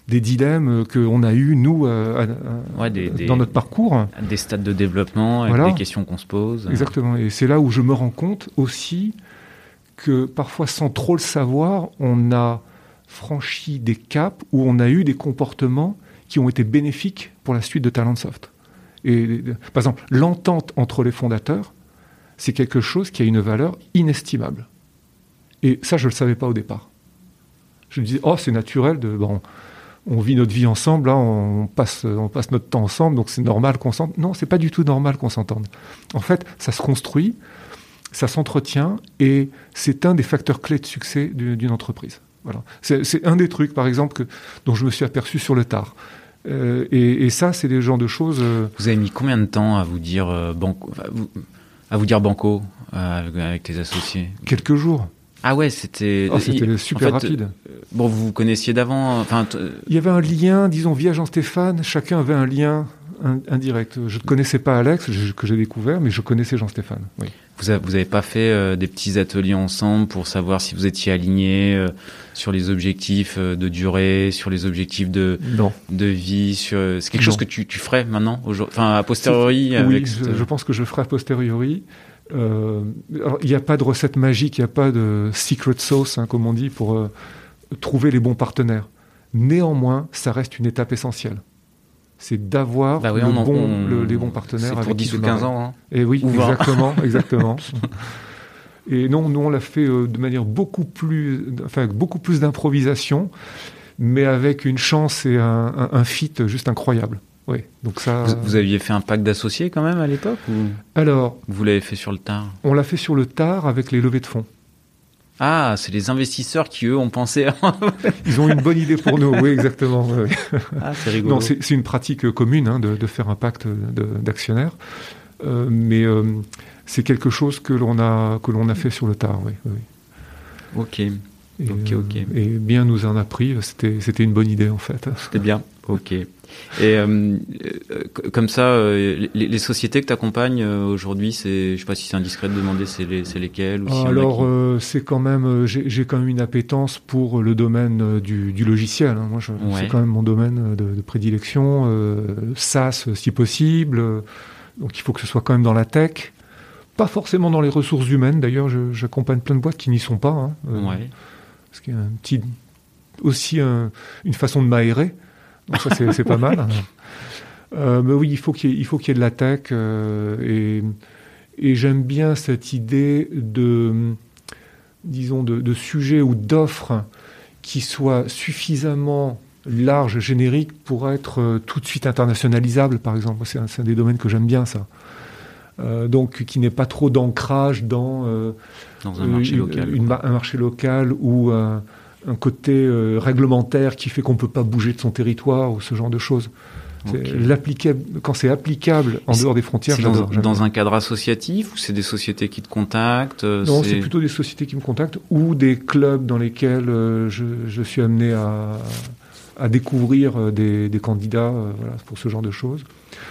des dilemmes qu'on a eus, nous, dans notre parcours. Des stades de développement, avec des questions qu'on se pose. Exactement. Et c'est là où je me rends compte aussi que parfois, sans trop le savoir, on a franchi des caps où on a eu des comportements qui ont été bénéfiques pour la suite de Talentsoft. Et, par exemple, l'entente entre les fondateurs, c'est quelque chose qui a une valeur inestimable. Et ça, je ne le savais pas au départ. Je me disais, oh, c'est naturel, de, bon, on vit notre vie ensemble, là, on passe, on passe notre temps ensemble, donc c'est normal qu'on s'entende. Non, c'est pas du tout normal qu'on s'entende. En fait, ça se construit, ça s'entretient, et c'est un des facteurs clés de succès d'une entreprise. Voilà. C'est un des trucs, par exemple, que, dont je me suis aperçu sur le tard. Euh, et, ça, c'est des genres de choses. Euh, vous avez mis combien de temps à vous dire euh, banco, à vous dire banco avec tes associés? Quelques jours. Ah ouais, c'était. Oh, super rapide. bon, vous vous connaissiez d'avant. Enfin, il y avait un lien, disons, via Jean-Stéphane. Chacun avait un lien indirect. Je ne connaissais pas Alex, que j'ai découvert, mais je connaissais Jean-Stéphane. Oui. Vous n'avez pas fait euh, des petits ateliers ensemble pour savoir si vous étiez alignés euh, sur les objectifs euh, de durée, sur les objectifs de, de vie sur... C'est quelque chose que tu, tu ferais maintenant, enfin a posteriori Oui, je, pense que je ferai a posteriori. il n'y a pas de recette magique, il n'y a pas de secret sauce, hein, comme on dit, pour trouver les bons partenaires. Néanmoins, ça reste une étape essentielle c'est d'avoir bah les bons partenaires. C'est pour 10 ou 15 ans. Hein. Et oui, exactement, exactement. Et non, nous on l'a fait euh, de manière beaucoup plus, enfin beaucoup plus d'improvisation, mais avec une chance et un, fit juste incroyable. Oui, donc ça. Vous, aviez fait un pacte d'associés quand même à l'époque ou Alors. Vous l'avez fait sur le tard? On l'a fait sur le tard avec les levées de fonds. Ah, c'est les investisseurs qui, eux, ont pensé. Ils ont une bonne idée pour nous, oui, exactement. Ah, c'est rigolo. c'est une pratique commune hein, de, faire un pacte d'actionnaires, euh, mais euh, c'est quelque chose que l'on a que l'on a fait sur le tard, oui. Ok. Et, ok, ok. et bien nous en a pris. C'était c'était une bonne idée en fait. C'était bien. Ok. Et euh, euh, comme ça, euh, les, sociétés que tu accompagnes aujourd'hui, c'est, je sais pas si c'est indiscret de demander, c'est, les, lesquelles ou si Alors, c'est quand même, j'ai, quand même une appétence pour le domaine du, logiciel. Hein. Moi, c'est quand même mon domaine de, prédilection. SaaS, si possible. Donc, il faut que ce soit quand même dans la tech. Pas forcément dans les ressources humaines. D'ailleurs, j'accompagne plein de boîtes qui n'y sont pas. Hein. Parce qu'il y a un petit, aussi une façon de m'aérer. Donc ça, c'est pas mal. Euh, mais oui, il faut qu'il y, ait, y ait de la tech. Euh, et, et j'aime bien cette idée de, disons, de, de sujet ou d'offres qui soient suffisamment larges, génériques, pour être euh, tout de suite internationalisables, par exemple. C'est un, un, des domaines que j'aime bien, ça. Euh, donc, qui n'est pas trop d'ancrage dans, dans un, marché local, un marché local ou un côté euh, réglementaire qui fait qu'on ne peut pas bouger de son territoire ou ce genre de choses. Quand c'est applicable en dehors des frontières. Dans, dans, un cadre associatif ou c'est des sociétés qui te contactent euh, Non, c'est plutôt des sociétés qui me contactent ou des clubs dans lesquels euh, je, suis amené à, découvrir des, candidats pour ce genre de choses.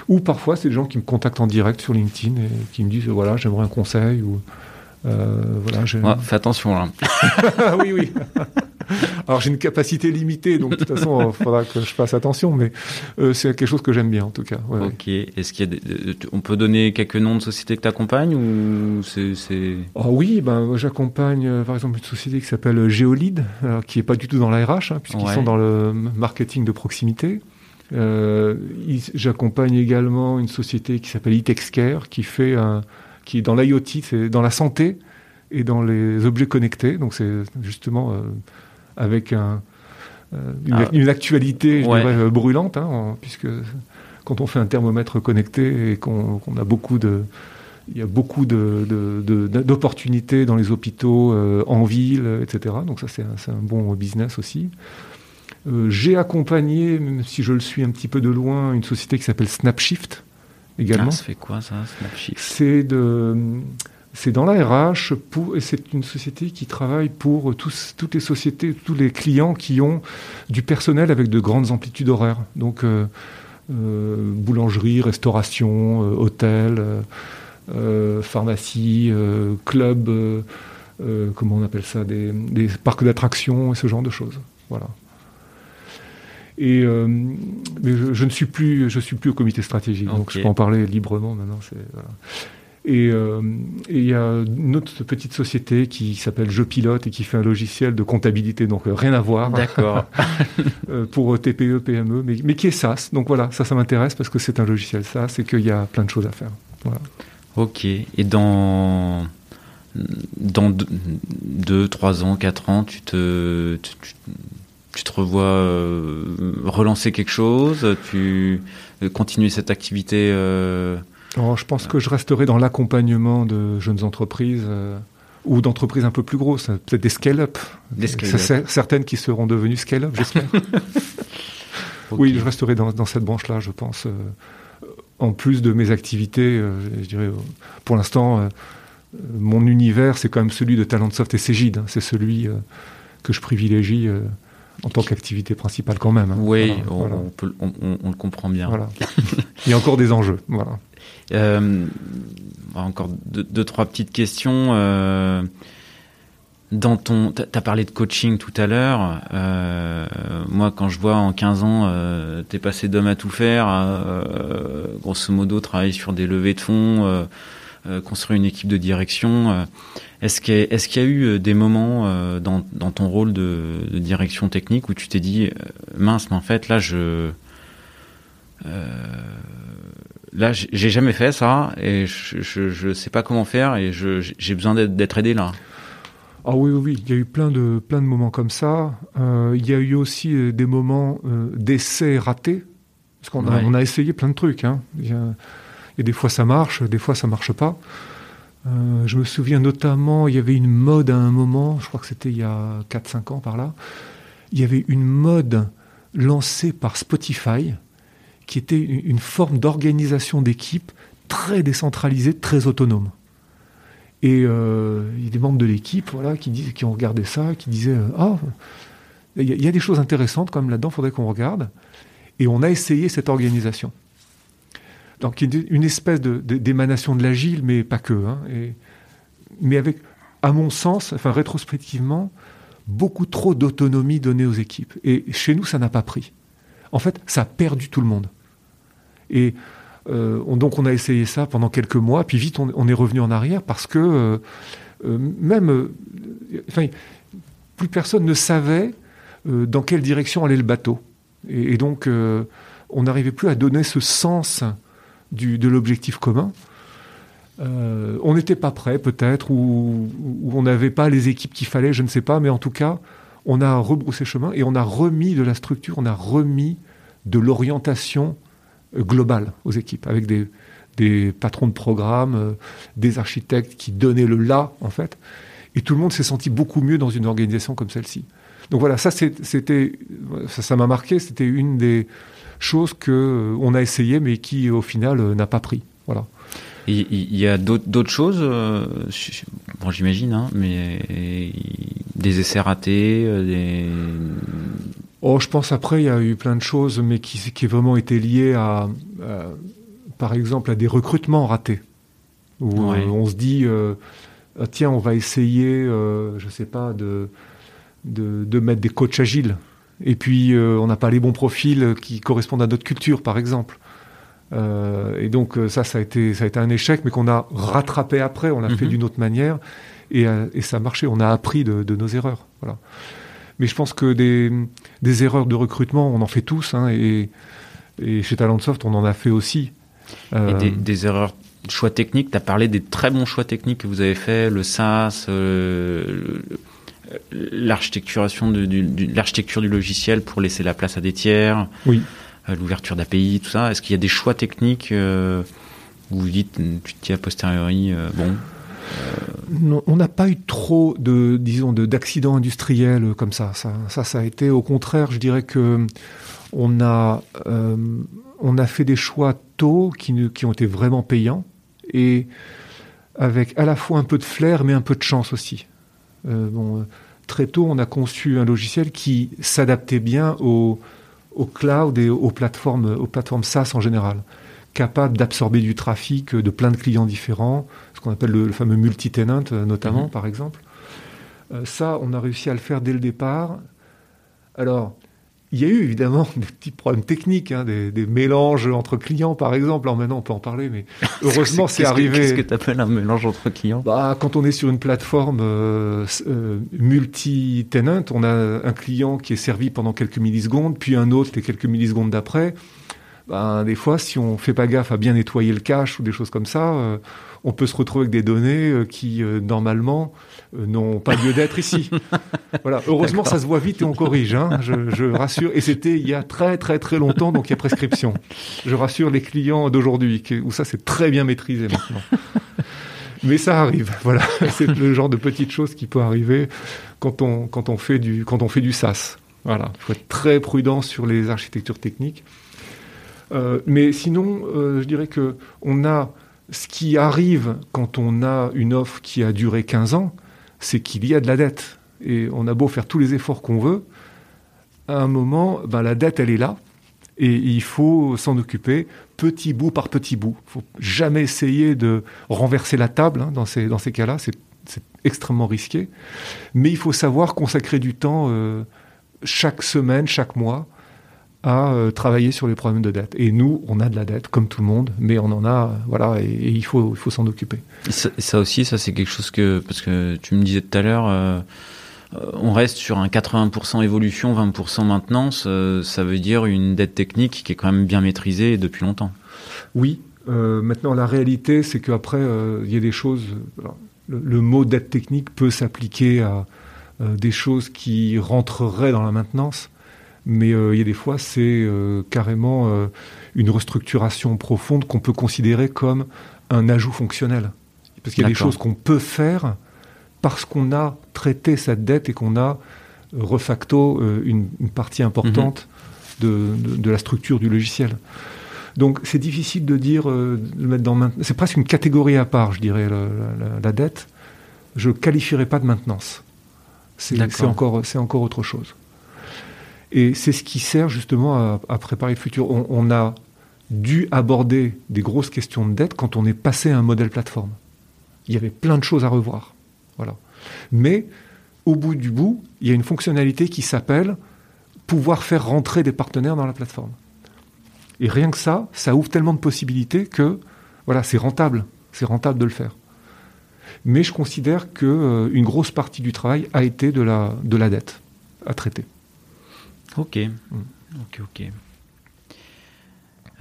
Ou parfois, c'est des gens qui me contactent en direct sur LinkedIn et qui me disent voilà, j'aimerais un conseil ou voilà. fais attention là. oui, oui. Alors j'ai une capacité limitée, donc de toute façon, il faudra que je fasse attention, mais euh, c'est quelque chose que j'aime bien en tout cas. ok. Est-ce qu'il y a on peut donner quelques noms de sociétés que tu accompagnes ou c'est, oh, oui, ben j'accompagne euh, par exemple une société qui s'appelle Geolid, qui est pas du tout dans la RH, hein, puisqu'ils sont dans le marketing de proximité. Euh, j'accompagne également une société qui s'appelle Itexcare, qui fait un, qui est dans l'IoT, c'est dans la santé et dans les objets connectés. Donc c'est justement avec un, euh, ah. une, actualité euh, brûlante, hein, puisque quand on fait un thermomètre connecté et qu'on a beaucoup de il y a beaucoup d'opportunités dans les hôpitaux, euh, en ville, etc. Donc ça, c'est un, un, bon business aussi. J'ai accompagné, même si je le suis un petit peu de loin, une société qui s'appelle Snapshift également. Ah, ça fait quoi ça, Snapshift C'est de c'est dans la RH pour, et c'est une société qui travaille pour tous, toutes les sociétés, tous les clients qui ont du personnel avec de grandes amplitudes horaires. Donc, euh, euh, boulangerie, restauration, euh, hôtel, pharmacie, club, comment on appelle ça, des, parcs d'attractions et ce genre de choses. Voilà. Et mais je, ne suis plus, je suis plus au comité stratégique, donc je peux en parler librement maintenant. Voilà. Et il y a une autre petite société qui s'appelle Je Pilote et qui fait un logiciel de comptabilité, donc rien à voir. D'accord. pour TPE, PME, mais, mais qui est SaaS. Donc voilà, ça, ça m'intéresse parce que c'est un logiciel SaaS et qu'il y a plein de choses à faire. Voilà. Ok. Et dans dans deux, trois ans, quatre ans, tu te, tu, te revois euh, relancer quelque chose, tu euh, continuer cette activité euh, Je pense que je resterai dans l'accompagnement de jeunes entreprises ou d'entreprises un peu plus grosses, peut-être des scale-up. Certaines qui seront devenues scale-up, j'espère. Oui, je resterai dans, dans cette branche-là, je pense. en plus de mes activités, je dirais, pour l'instant mon univers, c'est quand même celui de Talentsoft et Cégide. Hein. C'est celui euh, que je privilégie euh, en tant qu'activité principale quand même. Hein. Oui, on, le comprend bien. Il y a encore des enjeux. Voilà. Euh, encore deux, trois petites questions. dans ton, t'as parlé de coaching tout à l'heure. moi, quand je vois en 15 ans, t'es passé d'homme à tout faire, grosso modo, travailler sur des levées de fonds euh, construire une équipe de direction. Euh, est-ce qu'il y, est y, a eu euh, des moments dans, dans, ton rôle de, de, direction technique où tu t'es dit mince, mais en fait là je là j'ai jamais fait ça et je, ne sais pas comment faire et j'ai besoin d'être aidé là. Ah oui, oui, oui, il y a eu plein de, plein de moments comme ça. Euh, il y a eu aussi des moments d'essais ratés. Parce qu'on a, on a essayé plein de trucs. Hein. Il y a, et des fois ça marche, des fois ça marche pas. Euh, je me souviens notamment, il y avait une mode à un moment, je crois que c'était il y a 4-5 ans par là, il y avait une mode lancée par Spotify qui était une forme d'organisation d'équipe très décentralisée, très autonome. Et euh, il y a des membres de l'équipe voilà, qui, ont regardé ça, qui disaient Ah, il y, a des choses intéressantes quand même là-dedans, faudrait qu'on regarde. Et on a essayé cette organisation. Donc une espèce d'émanation de, l'agile, mais pas que. Hein, mais avec, à mon sens, enfin rétrospectivement, beaucoup trop d'autonomie donnée aux équipes. Et chez nous, ça n'a pas pris. En fait, ça a perdu tout le monde. Et euh, donc on a essayé ça pendant quelques mois, puis vite on, est revenu en arrière parce que euh, euh, même, enfin, plus personne ne savait dans quelle direction allait le bateau. Et, et donc on n'arrivait plus à donner ce sens de l'objectif commun. Euh, on n'était pas prêt peut-être, ou, on n'avait pas les équipes qu'il fallait, je ne sais pas, mais en tout cas, on a rebroussé chemin et on a remis de la structure, on a remis de l'orientation euh, globale aux équipes, avec des, patrons de programme, euh, des architectes qui donnaient le là, en fait. Et tout le monde s'est senti beaucoup mieux dans une organisation comme celle-ci. Donc voilà, ça c'était, ça m'a marqué, c'était une des, chose que euh, on a essayé mais qui au final euh, n'a pas pris. Voilà. Il y a d'autres choses, euh, bon, j'imagine, hein, mais des essais ratés, des... Oh, je pense après, il y a eu plein de choses, mais qui, qui vraiment été liées à, par exemple, à des recrutements ratés. Où on se dit, ah, tiens, on va essayer, je sais pas, de, de, de, mettre des coachs agiles et puis, euh, on n'a pas les bons profils qui correspondent à notre culture, par exemple. Euh, et donc, euh, ça, ça a, été, ça a été un échec, mais qu'on a rattrapé après. On l'a fait mhm. d'une autre manière. Et, et, ça a marché. On a appris de, de, nos erreurs. Voilà. Mais je pense que des, des, erreurs de recrutement, on en fait tous. Hein, et, et, chez Talentsoft, on en a fait aussi. Et des, des erreurs choix techniques, tu as parlé des très bons choix techniques que vous avez fait, le SaaS, le, l'architecturation du, l'architecture du logiciel pour laisser la place à des tiers, oui. Euh, l'ouverture d'API, tout ça. Est-ce qu'il y a des choix techniques euh, où vous dites, tu te dis a posteriori, euh, bon non, on n'a pas eu trop de, disons, de, d'accidents industriels comme ça. ça. Ça, ça a été au contraire, je dirais que on a, on a fait des choix tôt qui, qui ont été vraiment payants et avec à la fois un peu de flair mais un peu de chance aussi. Euh, bon, très tôt, on a conçu un logiciel qui s'adaptait bien au, au, cloud et aux plateformes, aux plateformes SaaS en général, capable d'absorber du trafic de plein de clients différents, ce qu'on appelle le, fameux multi-tenant euh, notamment, mhm. par exemple. Euh, ça, on a réussi à le faire dès le départ. Alors, il y a eu évidemment des petits problèmes techniques, hein, des, des, mélanges entre clients par exemple. Alors maintenant on peut en parler, mais heureusement c'est arrivé. Qu'est-ce que tu appelles un mélange entre clients? Bah, Quand on est sur une plateforme euh, euh, multi-tenant, on a un client qui est servi pendant quelques millisecondes, puis un autre les quelques millisecondes d'après. Bah, des fois, si on fait pas gaffe à bien nettoyer le cache ou des choses comme ça, euh, on peut se retrouver avec des données euh, qui normalement euh, n'ont pas lieu d'être ici. voilà. Heureusement, ça se voit vite et on corrige. Hein, je, je, rassure. Et c'était il y a très très très longtemps, donc il y a prescription. Je rassure les clients d'aujourd'hui, où ça c'est très bien maîtrisé maintenant. Mais ça arrive. Voilà, c'est le genre de petites choses qui peut arriver quand on quand on fait du quand on fait du SaaS. Voilà, il faut être très prudent sur les architectures techniques. Euh, mais sinon, euh, je dirais que on a ce qui arrive quand on a une offre qui a duré 15 ans, c'est qu'il y a de la dette. Et on a beau faire tous les efforts qu'on veut, à un moment, ben, la dette, elle est là. Et il faut s'en occuper petit bout par petit bout. Il faut jamais essayer de renverser la table hein, dans ces, dans ces cas-là. C'est extrêmement risqué. Mais il faut savoir consacrer du temps euh, chaque semaine, chaque mois, à euh, travailler sur les problèmes de dette. Et nous, on a de la dette, comme tout le monde, mais on en a, voilà, et, il faut, il faut s'en occuper. Ça, ça, aussi, ça c'est quelque chose que, parce que tu me disais tout à l'heure, euh, euh on reste sur un 80% évolution, 20% maintenance, euh, ça veut dire une dette technique qui est quand même bien maîtrisée depuis longtemps. Oui, maintenant la réalité, c'est qu'après, il y a des choses, le, le, mot dette technique peut s'appliquer à des choses qui rentreraient dans la maintenance mais euh, il y a des fois, c'est euh, carrément euh, une restructuration profonde qu'on peut considérer comme un ajout fonctionnel. Parce qu'il y a des choses qu'on peut faire parce qu'on a traité cette dette et qu'on a refacto une, une, partie importante mm -hmm. de, de, de, la structure du logiciel. Donc c'est difficile de dire, de mettre dans c'est presque une catégorie à part, je dirais, la, la, la dette. Je qualifierais pas de maintenance. C'est encore, c'est encore autre chose. Et c'est ce qui sert justement à, préparer le futur. On, on, a dû aborder des grosses questions de dette quand on est passé à un modèle plateforme. Il y avait plein de choses à revoir. Voilà. Mais au bout du bout, il y a une fonctionnalité qui s'appelle pouvoir faire rentrer des partenaires dans la plateforme. Et rien que ça, ça ouvre tellement de possibilités que voilà, c'est rentable, c'est rentable de le faire. Mais je considère que euh, une grosse partie du travail a été de la, de la dette à traiter. Ok, ok, ok.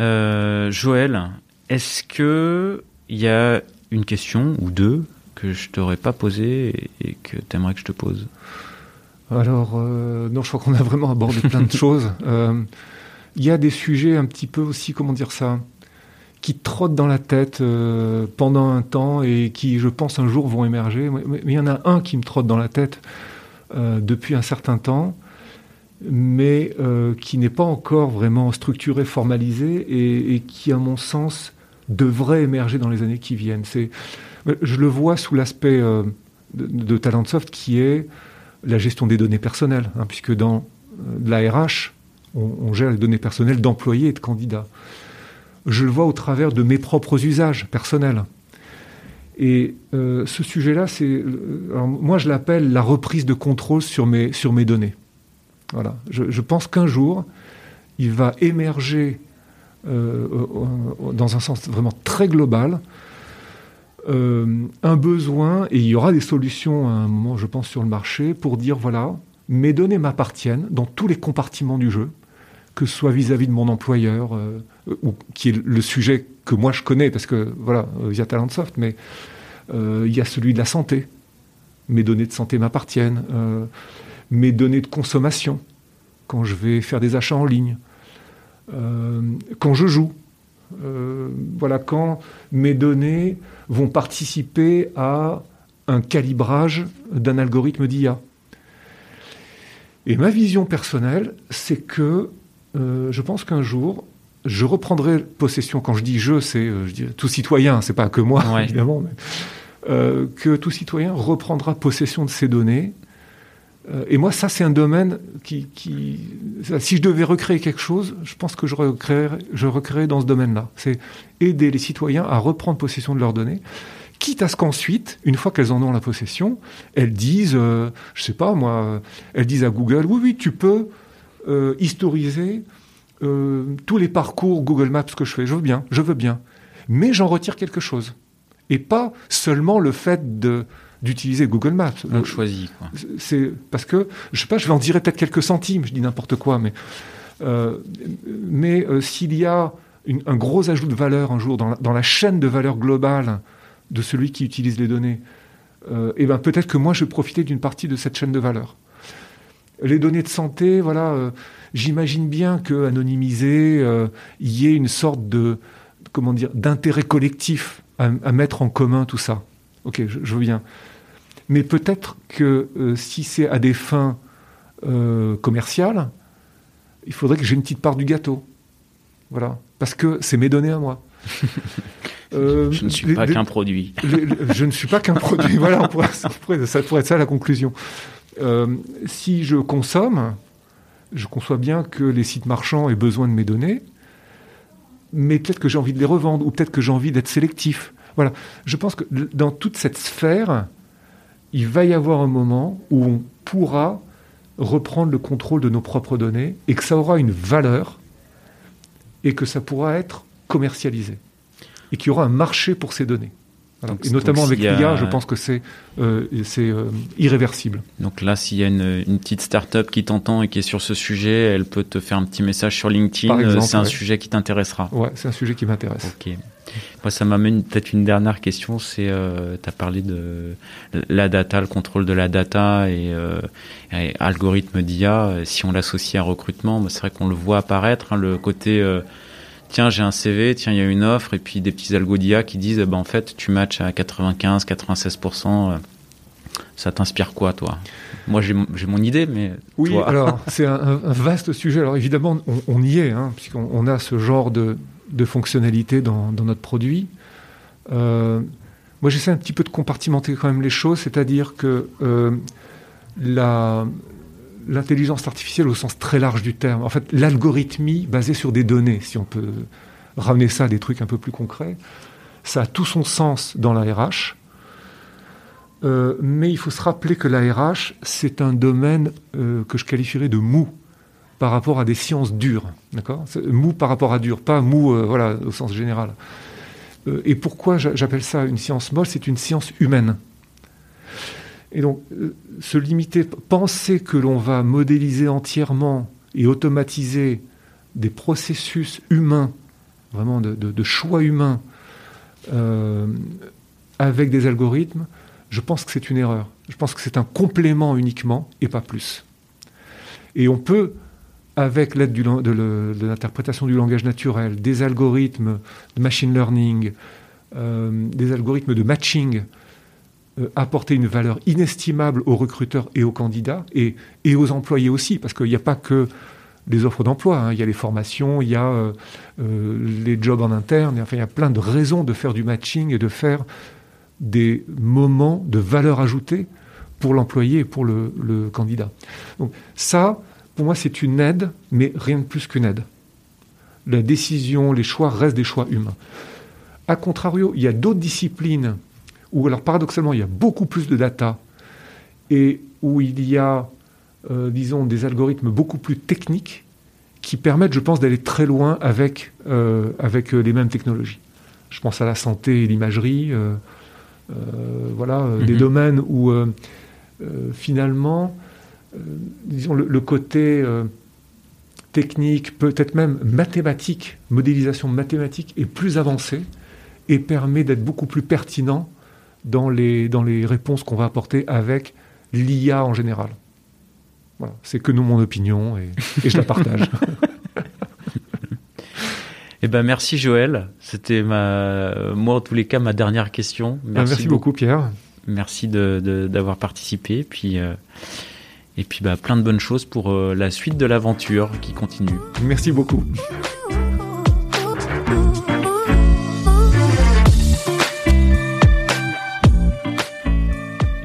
Euh, Joël, est-ce que il y a une question ou deux que je t'aurais pas posé et que tu aimerais que je te pose? Alors, euh, non, je crois qu'on a vraiment abordé plein de choses. Euh, il y a des sujets un petit peu aussi, comment dire ça, qui trottent dans la tête pendant un temps et qui, je pense, un jour vont émerger. Mais il y en a un qui me trotte dans la tête depuis un certain temps mais euh, qui n'est pas encore vraiment structuré, formalisé, et, qui, à mon sens, devrait émerger dans les années qui viennent. C'est, je le vois sous l'aspect euh, de, Talentsoft, qui est la gestion des données personnelles, hein, puisque dans euh, la RH, on, gère les données personnelles d'employés et de candidats. Je le vois au travers de mes propres usages personnels. Et ce sujet-là, c'est, moi, je l'appelle la reprise de contrôle sur mes, sur mes données. Je, pense qu'un jour, il va émerger euh, dans un sens vraiment très global euh, un besoin, et il y aura des solutions à un moment, je pense, sur le marché pour dire voilà, mes données m'appartiennent dans tous les compartiments du jeu, que ce soit vis-à-vis -vis de mon employeur, euh, ou qui est le sujet que moi je connais, parce que voilà, via Talentsoft, mais il y a celui de la santé. Mes données de santé m'appartiennent. Mes données de consommation quand je vais faire des achats en ligne, euh, quand je joue. Euh, voilà, quand mes données vont participer à un calibrage d'un algorithme d'IA. Et ma vision personnelle, c'est que euh, je pense qu'un jour, je reprendrai possession. Quand je dis je, c'est je dis, tout citoyen, c'est pas que moi, ouais. évidemment, mais, que tout citoyen reprendra possession de ces données et moi, ça, c'est un domaine qui, si je devais recréer quelque chose, je pense que je recréerais, dans ce domaine-là. C'est aider les citoyens à reprendre possession de leurs données, quitte à ce qu'ensuite, une fois qu'elles en ont la possession, elles disent, euh, je sais pas moi, elles disent à Google, oui, oui, tu peux euh, historiser euh, tous les parcours Google Maps que je fais. Je veux bien, je veux bien. Mais j'en retire quelque chose. Et pas seulement le fait de d'utiliser Google Maps. Donc choisi. Quoi. C'est parce que je sais pas, je vais en dire peut-être quelques centimes. Je dis n'importe quoi, mais euh, mais euh, s'il y a une, un gros ajout de valeur un jour dans la, dans la, chaîne de valeur globale de celui qui utilise les données, euh, et ben peut-être que moi je vais profiter d'une partie de cette chaîne de valeur. Les données de santé, voilà, j'imagine bien que anonymisé, euh, il y ait une sorte de comment dire d'intérêt collectif à, à, mettre en commun tout ça. Ok, je, je veux bien. Mais peut-être que euh, si c'est à des fins euh, commerciales, il faudrait que j'ai une petite part du gâteau. Voilà. Parce que c'est mes données à moi. Euh, je ne suis pas qu'un produit. Les, les, je ne suis pas qu'un produit. voilà, on pourrait, ça, pourrait, ça pourrait être ça la conclusion. Euh, si je consomme, je conçois bien que les sites marchands aient besoin de mes données, mais peut-être que j'ai envie de les revendre, ou peut-être que j'ai envie d'être sélectif. Voilà. Je pense que dans toute cette sphère, il va y avoir un moment où on pourra reprendre le contrôle de nos propres données et que ça aura une valeur et que ça pourra être commercialisé et qu'il y aura un marché pour ces données. Voilà. Donc, et notamment avec l'IA, a... je pense que c'est euh, euh, irréversible. Donc là, s'il y a une, une petite start-up qui t'entend et qui est sur ce sujet, elle peut te faire un petit message sur LinkedIn. C'est un ouais. sujet qui t'intéressera. Ouais, c'est un sujet qui m'intéresse. Ok. Moi, ça m'amène peut-être une dernière question. C'est, euh, tu as parlé de la data, le contrôle de la data et, euh, et algorithme d'IA. Si on l'associe à recrutement, bah, c'est vrai qu'on le voit apparaître, hein, le côté euh, tiens, j'ai un CV, tiens, il y a une offre, et puis des petits algos d'IA qui disent, bah, en fait, tu matches à 95, 96%. Ça t'inspire quoi, toi? Moi, j'ai mon idée, mais. Oui, toi... alors, c'est un, un, vaste sujet. Alors, évidemment, on, on y est, hein, puisqu'on on a ce genre de, de fonctionnalités dans, dans, notre produit. Euh, moi, j'essaie un petit peu de compartimenter quand même les choses, c'est-à-dire que euh, la, l'intelligence artificielle au sens très large du terme, en fait, l'algorithmie basée sur des données, si on peut ramener ça à des trucs un peu plus concrets, ça a tout son sens dans la RH. Euh, mais il faut se rappeler que la RH, c'est un domaine euh, que je qualifierais de mou par rapport à des sciences dures. D'accord? Mou par rapport à dur, pas mou euh, voilà, au sens général. et pourquoi j'appelle ça une science molle? C'est une science humaine. Et donc, euh, se limiter, penser que l'on va modéliser entièrement et automatiser des processus humains, vraiment de, choix humains, euh, avec des algorithmes, je pense que c'est une erreur. Je pense que c'est un complément uniquement et pas plus. Et on peut, avec l'aide de, l'interprétation du langage naturel, des algorithmes de machine learning, euh, des algorithmes de matching, apporter une valeur inestimable aux recruteurs et aux candidats et, et aux employés aussi, parce qu'il n'y a pas que les offres d'emploi, hein. il y a les formations, il y a euh, euh, les jobs en interne, enfin, il y a plein de raisons de faire du matching et de faire des moments de valeur ajoutée pour l'employé et pour le, le, candidat. Donc ça, pour moi, c'est une aide, mais rien de plus qu'une aide. La décision, les choix restent des choix humains. A contrario, il y a d'autres disciplines où alors paradoxalement il y a beaucoup plus de data et où il y a, euh, disons, des algorithmes beaucoup plus techniques qui permettent, je pense, d'aller très loin avec, euh, avec les mêmes technologies. Je pense à la santé et l'imagerie, euh, voilà, mm -hmm. des domaines où finalement, disons, le, le côté technique, peut-être même mathématique, modélisation mathématique est plus avancé et permet d'être beaucoup plus pertinent dans les, dans les réponses qu'on va apporter avec l'IA en général. Voilà. C'est que nous mon opinion et, et je la partage. Eh ben merci Joël, c'était ma moi en tous les cas ma dernière question. Merci, merci beaucoup, beaucoup Pierre. Merci d'avoir participé puis euh, et puis bah, plein de bonnes choses pour euh, la suite de l'aventure qui continue. Merci beaucoup.